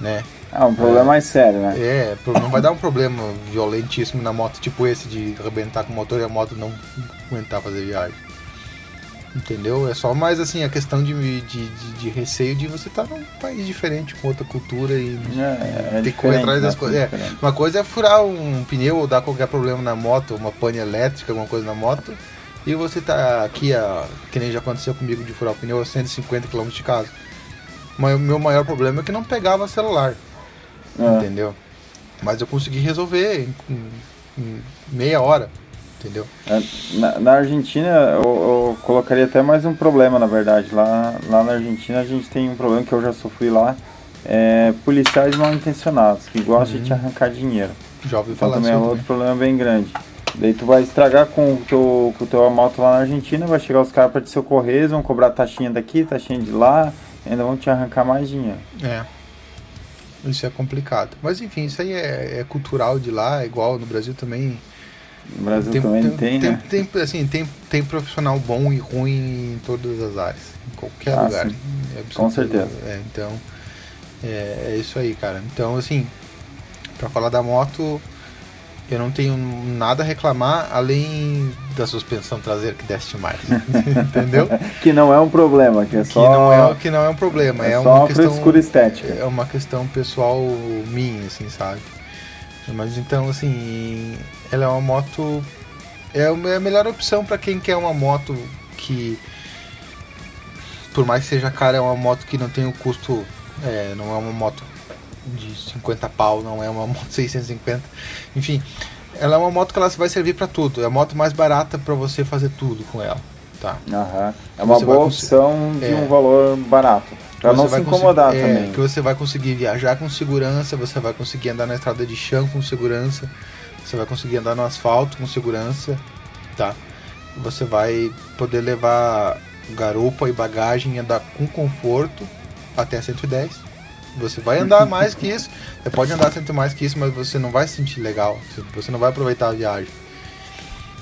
né? Ah, um problema é, mais sério, né? É, não vai dar um problema violentíssimo na moto, tipo esse de arrebentar com o motor e a moto não aguentar fazer viagem. Entendeu? É só mais assim a questão de, de, de, de receio de você estar num país diferente, com outra cultura e é, é ter que correr atrás das né? coisas. É, uma coisa é furar um pneu ou dar qualquer problema na moto, uma pane elétrica, alguma coisa na moto, e você tá aqui, a, que nem já aconteceu comigo de furar o pneu a 150 km de casa. O meu maior problema é que não pegava celular. É. Entendeu? Mas eu consegui resolver em, em, em meia hora entendeu? É, na, na Argentina, eu, eu, colocaria até mais um problema, na verdade. Lá, lá na Argentina a gente tem um problema que eu já sofri lá, é policiais mal intencionados, que gostam uhum. de te arrancar dinheiro. Já ouvi então, falar também é outro problema bem grande. Daí tu vai estragar com o teu, com o teu moto lá na Argentina, vai chegar os caras para te socorrer, vão cobrar taxinha daqui, taxinha de lá, ainda vão te arrancar mais dinheiro. É. Isso é complicado. Mas enfim, isso aí é, é cultural de lá, igual no Brasil também no Brasil tem, também tem, tem, né? tem, assim, tem, tem profissional bom e ruim em todas as áreas, em qualquer ah, lugar. É Com certeza. É, então, é, é, isso aí, cara. Então, assim, para falar da moto, eu não tenho nada a reclamar além da suspensão traseira que desce mais. Entendeu? que não é um problema, que é que só. Não é, que não é um problema, é, é uma, uma questão. estética. É uma questão pessoal minha, assim, sabe? Mas então, assim, ela é uma moto. É a melhor opção para quem quer uma moto que, por mais que seja cara, é uma moto que não tem o custo. É, não é uma moto de 50 pau, não é uma moto 650. Enfim, ela é uma moto que ela vai servir para tudo. É a moto mais barata para você fazer tudo com ela. Tá. Uhum. É uma você boa opção de é, um valor barato. Pra não se incomodar é, também. Que você vai conseguir viajar com segurança, você vai conseguir andar na estrada de chão com segurança, você vai conseguir andar no asfalto com segurança, tá? Você vai poder levar garupa e bagagem e andar com conforto até 110. Você vai andar mais que isso, você pode andar sempre mais que isso, mas você não vai se sentir legal, você não vai aproveitar a viagem.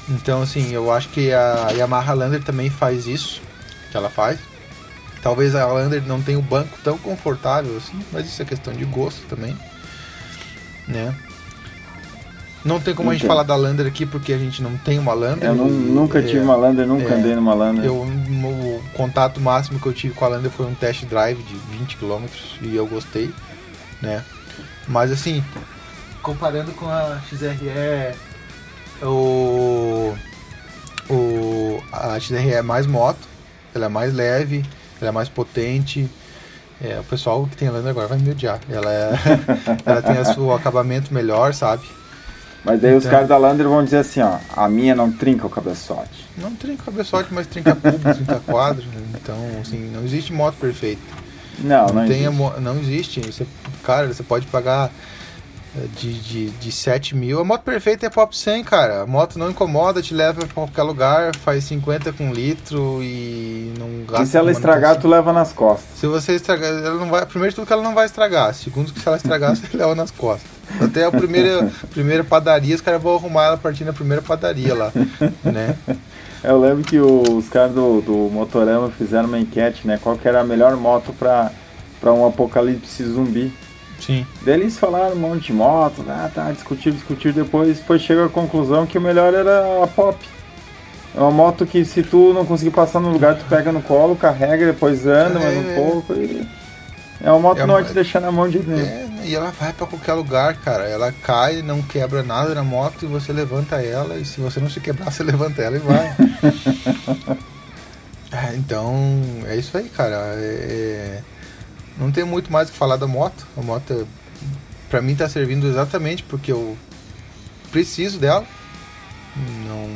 Então, assim, eu acho que a Yamaha Lander também faz isso, que ela faz Talvez a Lander não tenha o banco tão confortável assim, mas isso é questão de gosto também, né? Não tem como a gente falar da Lander aqui porque a gente não tem uma Lander. Eu não, nunca é, tive uma Lander, nunca é, andei numa Lander. Eu, o contato máximo que eu tive com a Lander foi um test drive de 20 km e eu gostei, né? Mas assim, comparando com a XRE, o, o a XRE é mais moto, ela é mais leve, ela é mais potente. É, o pessoal que tem a Lander agora vai me odiar. Ela, é, ela tem o acabamento melhor, sabe? Mas daí então, os caras da Lander vão dizer assim, ó, a minha não trinca o cabeçote. Não trinca o cabeçote, mas trinca cubo, trinca quadro. Então, assim, não existe moto perfeita. Não, não, não tem existe. não existe. Você, cara, você pode pagar de, de, de 7 mil. A moto perfeita é Pop 100, cara. A moto não incomoda, te leva pra qualquer lugar, faz 50 com litro e não gasta. E se ela estragar, tu leva nas costas. Se você estragar, ela não vai. Primeiro de tudo que ela não vai estragar. Segundo que se ela estragar, você leva nas costas. Até a primeira, primeira padaria, os caras vão arrumar ela a partir da primeira padaria lá, né? Eu lembro que os caras do, do Motorama fizeram uma enquete, né? Qual que era a melhor moto pra, pra um apocalipse zumbi. Sim. Daí eles falaram um monte de moto, ah, tá, discutir, discutir, depois foi chega à conclusão que o melhor era a Pop. É uma moto que se tu não conseguir passar no lugar, tu pega no colo, carrega, depois anda mais um É. pouco e. É uma moto É que não vai uma- te deixar na mão de nenhum. É, e ela vai pra qualquer lugar, cara. Ela cai, não quebra nada na moto e você levanta ela. E se você não se quebrar, você levanta ela e vai. É, então, é isso aí, cara. É- não tem muito mais o que falar da moto. A moto, pra mim, tá servindo exatamente porque eu preciso dela. Não,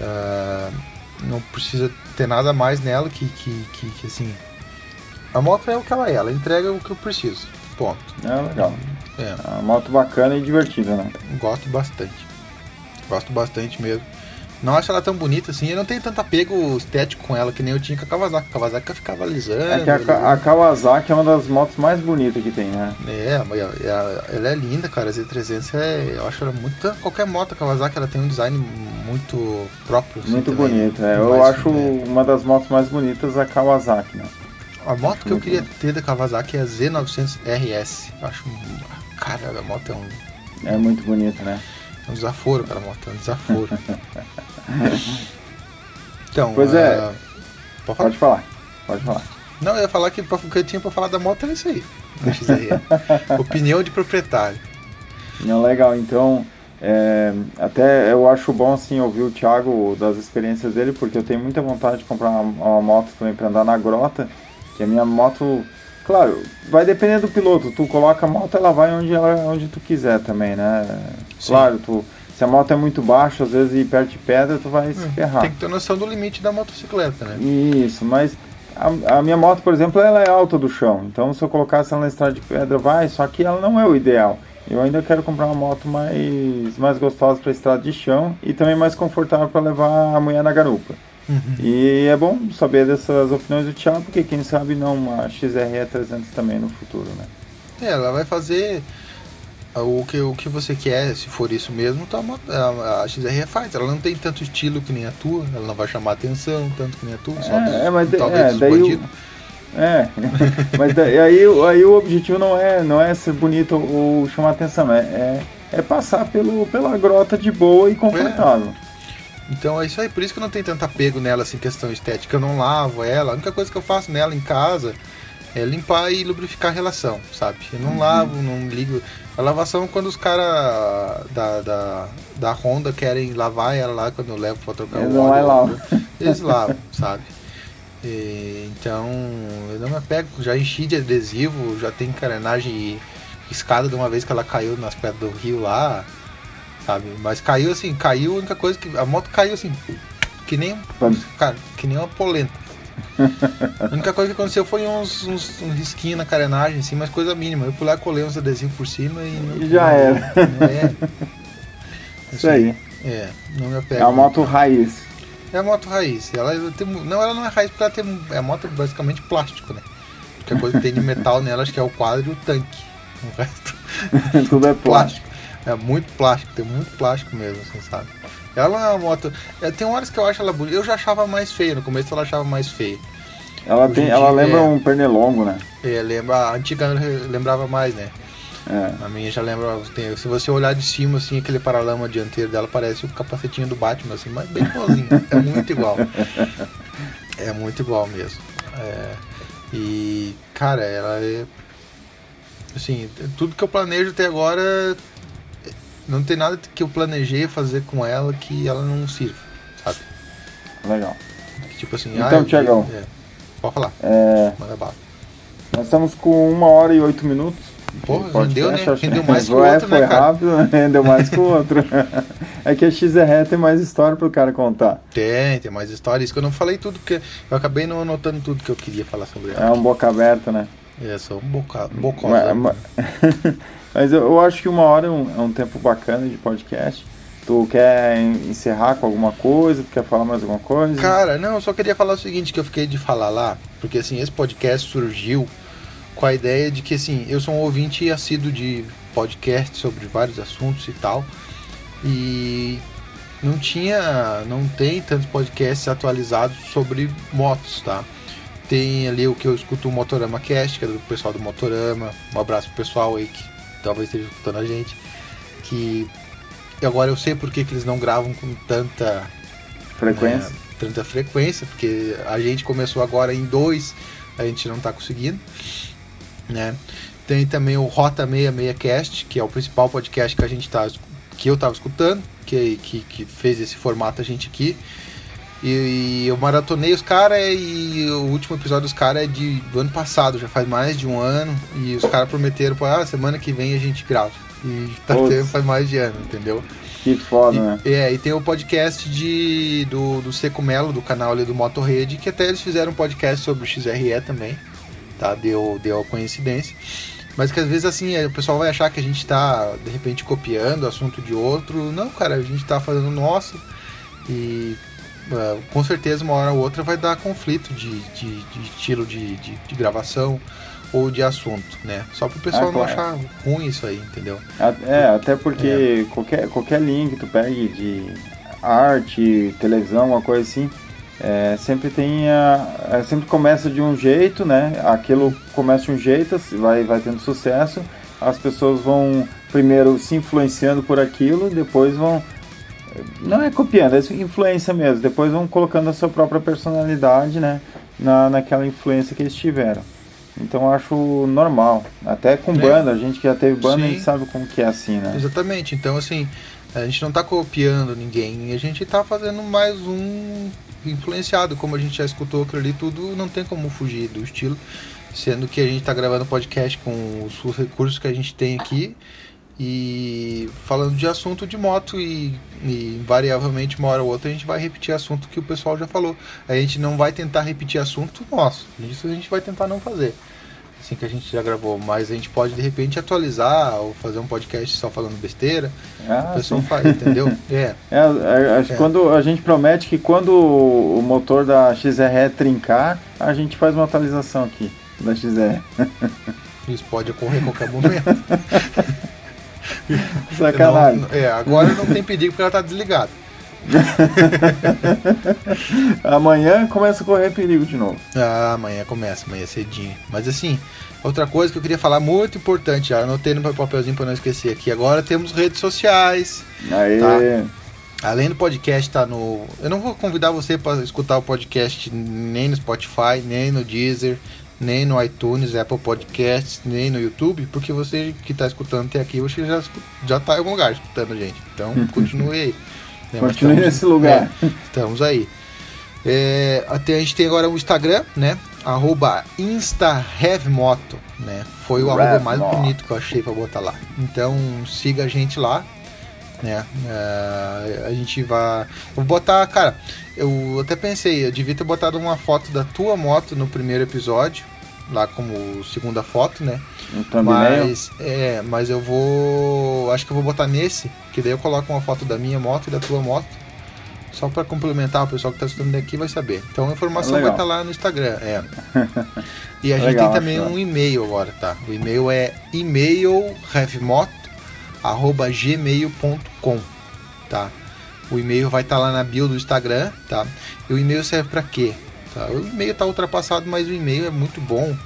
ah, não precisa ter nada mais nela que, que, que, que, assim. A moto é o que ela é, ela entrega o que eu preciso. Ponto. É legal. É, É uma moto bacana e divertida, né? gosto bastante. Gosto bastante mesmo. Não acho ela tão bonita assim, eu não tenho tanto apego estético com ela que nem eu tinha com a Kawasaki. A Kawasaki ficava alisando. É que a, a Kawasaki é uma das motos mais bonitas que tem, né? É, mas ela- ela é linda, cara. A Z300 é. Eu acho ela muito. Qualquer moto Kawasaki ela tem um design muito próprio. assim, Muito bonita. É, eu Mais- acho é. uma das motos mais bonitas a Kawasaki, né? A moto que eu queria ter da Kawasaki é a Z900 RS. Eu acho. um- Cara, a moto é um, É muito bonita, né? é um desaforo, cara. A moto é um desaforo. então. Pois é. ah, Pode falar? Pode falar, pode falar. Não, eu ia falar que pra- o que eu tinha pra falar da moto era isso aí. XR. Opinião de proprietário. Não, legal, então é, até eu acho bom assim ouvir o Thiago das experiências dele, porque eu tenho muita vontade de comprar uma, uma moto também para andar na grota, que a minha moto, claro, vai depender do piloto, tu coloca a moto, ela vai onde, ela, onde tu quiser também, né? Sim. Claro, tu, se a moto é muito baixa, às vezes ir perto de pedra, tu vai se ferrar. Tem que ter noção do limite da motocicleta, né? Isso, mas a, a minha moto, por exemplo, ela é alta do chão. Então se eu colocasse ela na estrada de pedra, vai, só que ela não é o ideal. Eu ainda quero comprar uma moto mais, mais gostosa para estrada de chão e também mais confortável para levar a mulher na garupa. Uhum. E é bom saber dessas opiniões do Thiago, porque quem sabe não uma XRE 300 também no futuro, né? É, ela vai fazer o que, o que você quer, se for isso mesmo, tá uma, a, a XR faz. Ela não tem tanto estilo que nem a tua, ela não vai chamar atenção tanto que nem a tua, só É, dos, é, mas talvez é, daí. É, mas daí, aí, aí o objetivo não é, não é ser bonito ou chamar atenção, é, é, é passar pelo, pela grota de boa e confortável. Então é isso aí, por isso que eu não tenho tanto apego nela, assim, questão estética. Eu não lavo ela, a única coisa que eu faço nela em casa é limpar e lubrificar a relação, sabe? Eu Uhum. não lavo, não ligo. A lavação quando os caras da, da, da Honda querem lavar ela lá quando eu levo pra trocar Eles o óleo, lavam. Eles lavam, sabe? E, então, eu não me apego, já enchi de adesivo, já tem carenagem escada de uma vez que ela caiu nas pedras do rio lá, sabe? Mas caiu assim, caiu, a única coisa que. A moto caiu assim, que nem. Cara, que nem uma polenta. A única coisa que aconteceu foi uns, uns, um risquinho na carenagem, assim, mas coisa mínima. Eu fui lá, colei uns adesivos por cima e. não- E já era. Não é. Isso aí. É, não me apego. É a moto raiz. É a moto raiz. Ela tem, não, ela não é raiz porque ela tem. É a moto basicamente plástico, né? Porque a coisa que tem de metal nela acho que é o quadro e o tanque. O resto Tudo é plástico. É muito plástico, tem muito plástico mesmo, assim, sabe? Ela não é uma moto. é, tem horas que eu acho ela bonita. Eu já achava mais feia, no começo ela achava mais feia. Ela, Hoje tem, em ela lembra é. um pernilongo, né? É, lembra, a antiga lembrava mais, né? É. A minha já lembra. tem- se você olhar de cima, assim, aquele paralama dianteiro dela parece o capacetinho do Batman, assim, mas bem igualzinho. é muito igual. É muito igual mesmo. É, e, cara, ela é. Assim, tudo que eu planejo até agora. Não tem nada que eu planejei fazer com ela que ela não sirva, sabe? Legal. Que, tipo assim, Então, eu- Tiagão. é, pode falar, É, manda bala. nós estamos com uma hora e oito minutos. Porra, podcast, rendeu, né? acho- Rendeu mais que o É, outro, né, foi cara? rápido, rendeu mais que o outro. é que a XR tem mais história pro cara contar. Tem, tem mais história. Isso que eu não falei tudo, porque eu acabei não anotando tudo que eu queria falar sobre É ela. um boca aberta, né? É, sou um boca, bocosa. Mas, mas- mas eu, eu acho que uma hora é um, é um tempo bacana de podcast. Tu quer en- encerrar com alguma coisa? Tu quer falar mais alguma coisa? Cara, não, eu só queria falar o seguinte, que eu fiquei de falar lá, porque assim, esse podcast surgiu com a ideia de que assim, eu sou um ouvinte assíduo de podcast sobre vários assuntos e tal. E não tinha, não tem tantos podcasts atualizados sobre motos, tá? Tem ali o que eu escuto o Motorama Cast, que é do pessoal do Motorama. Um abraço pro pessoal aí que talvez esteja escutando a gente. Que agora eu sei por que, que eles não gravam com tanta frequência. Né, tanta frequência, porque a gente começou agora em dois, a gente não está conseguindo. Né? Tem também o Rota 66 Cast, que é o principal podcast que a gente tá, que eu estava escutando, que, que, que fez esse formato a gente aqui. E, e eu maratonei os caras e o último episódio dos caras é de, do ano passado, já faz mais de um ano. E os caras prometeram, ah, semana que vem a gente grava. E tá tempo faz mais de ano, entendeu? Que foda, e, né? É, e tem o podcast de, do, do Seco Melo, do canal ali do Motorrede, que até eles fizeram um podcast sobre o XRE também, tá? Deu, deu a coincidência. Mas que às vezes assim, o pessoal vai achar que a gente tá, de repente, copiando o assunto de outro. Não, cara, a gente tá fazendo o nosso e uh, com certeza uma hora ou outra vai dar conflito de, de, de estilo de, de, de gravação ou de assunto, né? Só para o pessoal ah, claro. não achar ruim isso aí, entendeu? É, até porque é. qualquer, qualquer link que tu pegue de arte, televisão, uma coisa assim, é, sempre tem a, é, sempre começa de um jeito, né? Aquilo começa de um jeito, vai, vai tendo sucesso, as pessoas vão primeiro se influenciando por aquilo, depois vão não é copiando, é influência mesmo. Depois vão colocando a sua própria personalidade, né, na, naquela influência que eles tiveram. Então eu acho normal. Até com é. banda, a gente que já teve banda, Sim. a gente sabe como que é assim, né? Exatamente. Então assim, a gente não está copiando ninguém, a gente está fazendo mais um influenciado, como a gente já escutou aquilo ali, tudo não tem como fugir do estilo, sendo que a gente está gravando podcast com os recursos que a gente tem aqui e falando de assunto de moto e, e invariavelmente uma hora ou outra a gente vai repetir assunto que o pessoal já falou. A gente não vai tentar repetir assunto nosso. Isso a gente vai tentar não fazer. Assim que a gente já gravou, mas a gente pode de repente atualizar ou fazer um podcast só falando besteira. Ah, o pessoal sim. faz, entendeu? É. é, é acho é. quando a gente promete que quando o motor da XR trincar, a gente faz uma atualização aqui da XR. Isso pode ocorrer a qualquer momento. Sacanagem. Não, é, agora não tem perigo porque ela tá desligada. amanhã começa a correr perigo de novo. Ah, amanhã começa, amanhã cedinho. Mas assim, outra coisa que eu queria falar muito importante, já anotei no papelzinho para não esquecer aqui. Agora temos redes sociais. Aê. Tá? Além do podcast tá no. Eu não vou convidar você para escutar o podcast nem no Spotify, nem no Deezer, nem no iTunes, Apple Podcasts, nem no YouTube, porque você que está escutando até aqui, você já, já tá em algum lugar escutando a gente. Então, continue aí. Né? Continue estamos, nesse lugar. É, estamos aí. É, até a gente tem agora o Instagram, né? Arroba né? Foi o Rev arroba mais Moto. bonito que eu achei para botar lá. Então, siga a gente lá, né? É, a gente vai... Vou botar, cara, eu até pensei, eu devia ter botado uma foto da tua moto no primeiro episódio, lá como segunda foto, né? Um mas, é, mas eu vou. Acho que eu vou botar nesse, que daí eu coloco uma foto da minha moto e da tua moto. Só para complementar, o pessoal que está assistindo daqui vai saber. Então a informação Legal. vai estar tá lá no Instagram. É. E a gente Legal, tem também um e-mail agora, tá? O e-mail é e-mailheavymoto.gmail.com, tá? O e-mail vai estar tá lá na bio do Instagram, tá? E o e-mail serve para quê? Tá? O e-mail está ultrapassado, mas o e-mail é muito bom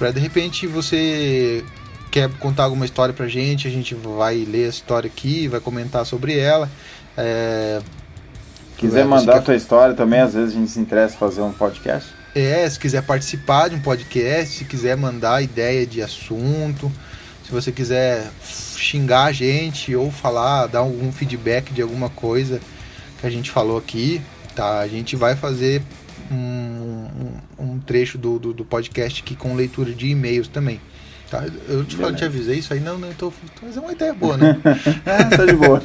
para de repente você quer contar alguma história pra gente, a gente vai ler a história aqui, vai comentar sobre ela. É... Quiser mandar quer... a tua história também, às vezes a gente se interessa em fazer um podcast. É, se quiser participar de um podcast, se quiser mandar ideia de assunto, se você quiser xingar a gente ou falar, dar algum feedback de alguma coisa que a gente falou aqui, tá? A gente vai fazer um, um, trecho do, do, do, podcast aqui com leitura de e-mails também. Tá? Eu te, te avisei isso aí, não, não, tô, mas é uma ideia boa, né? é, tá de boa.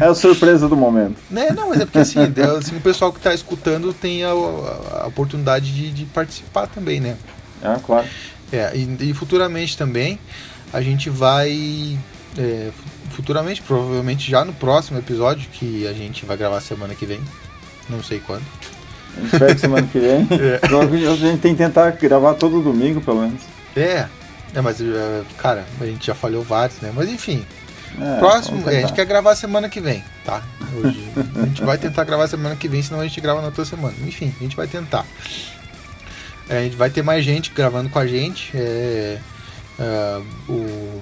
é a surpresa do momento. Né? Não, mas é porque assim, é, assim o pessoal que está escutando tem a, a oportunidade de, de, participar também, né? Ah, claro. É, e, e futuramente também a gente vai. É, futuramente, provavelmente já no próximo episódio, que a gente vai gravar semana que vem. Não sei quando. Espero que semana que vem. É. A gente tem que tentar gravar todo domingo, pelo menos. É. É, mas, é, cara, a gente já falhou vários, né? Mas enfim. É, próximo, é, a gente quer gravar semana que vem, tá? Hoje, a gente vai tentar gravar semana que vem, senão a gente grava na outra semana. Enfim, a gente vai tentar. a gente vai ter mais gente gravando com a gente. É, é, o,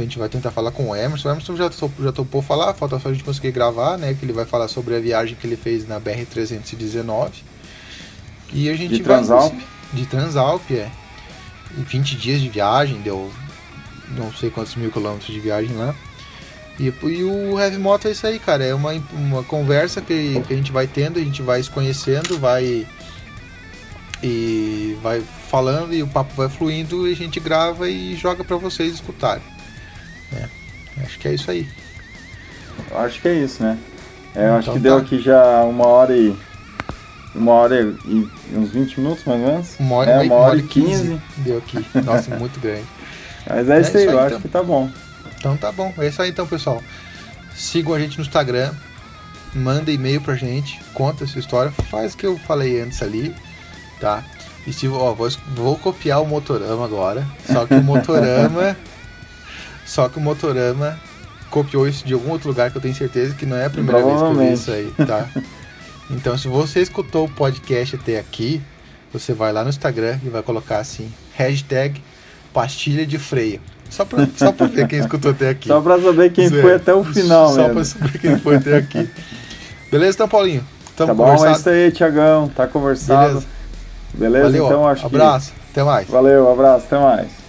a gente vai tentar falar com o Emerson. O Emerson já, já topou falar, falta só a gente conseguir gravar, né? Que ele vai falar sobre a viagem que ele fez na BR-319. E a gente de Transalp. Vai, de Transalp, é. 20 dias de viagem, deu não sei quantos mil quilômetros de viagem lá. E, e, o Heavy Moto é isso aí, cara. É uma, uma conversa que, que a gente vai tendo, a gente vai se conhecendo, vai. E vai falando e o papo vai fluindo e a gente grava e joga para vocês escutarem. É, acho que é isso aí. Eu acho que é isso, né? É, então, acho que tá. deu aqui já uma hora e. Uma hora e uns 20 minutos mais ou menos. Uma hora, é, uma, uma hora e 15. Deu aqui. Nossa, muito grande. Mas é, é isso aí, eu então. acho que tá bom. Então tá bom. É isso aí então, pessoal. Sigam a gente no Instagram. Manda e-mail pra gente. Conta a sua história. Faz o que eu falei antes ali. Tá? E se, ó, vou, vou copiar o Motorama agora. Só que o Motorama. Só que o Motorama copiou isso de algum outro lugar que eu tenho certeza que não é a primeira vez que eu vi isso aí, tá? Então, se você escutou o podcast até aqui, você vai lá no Instagram e vai colocar assim, hashtag pastilha de freio. Só pra, só pra ver quem escutou até aqui. Só pra saber quem foi até o final, Só mesmo. pra saber quem foi até aqui. Beleza, então, Paulinho? Tamo tá bom, é isso aí, Tiagão. Tá conversado. Beleza? Beleza? Valeu, então acho abraço, que... até mais. Valeu, abraço, até mais.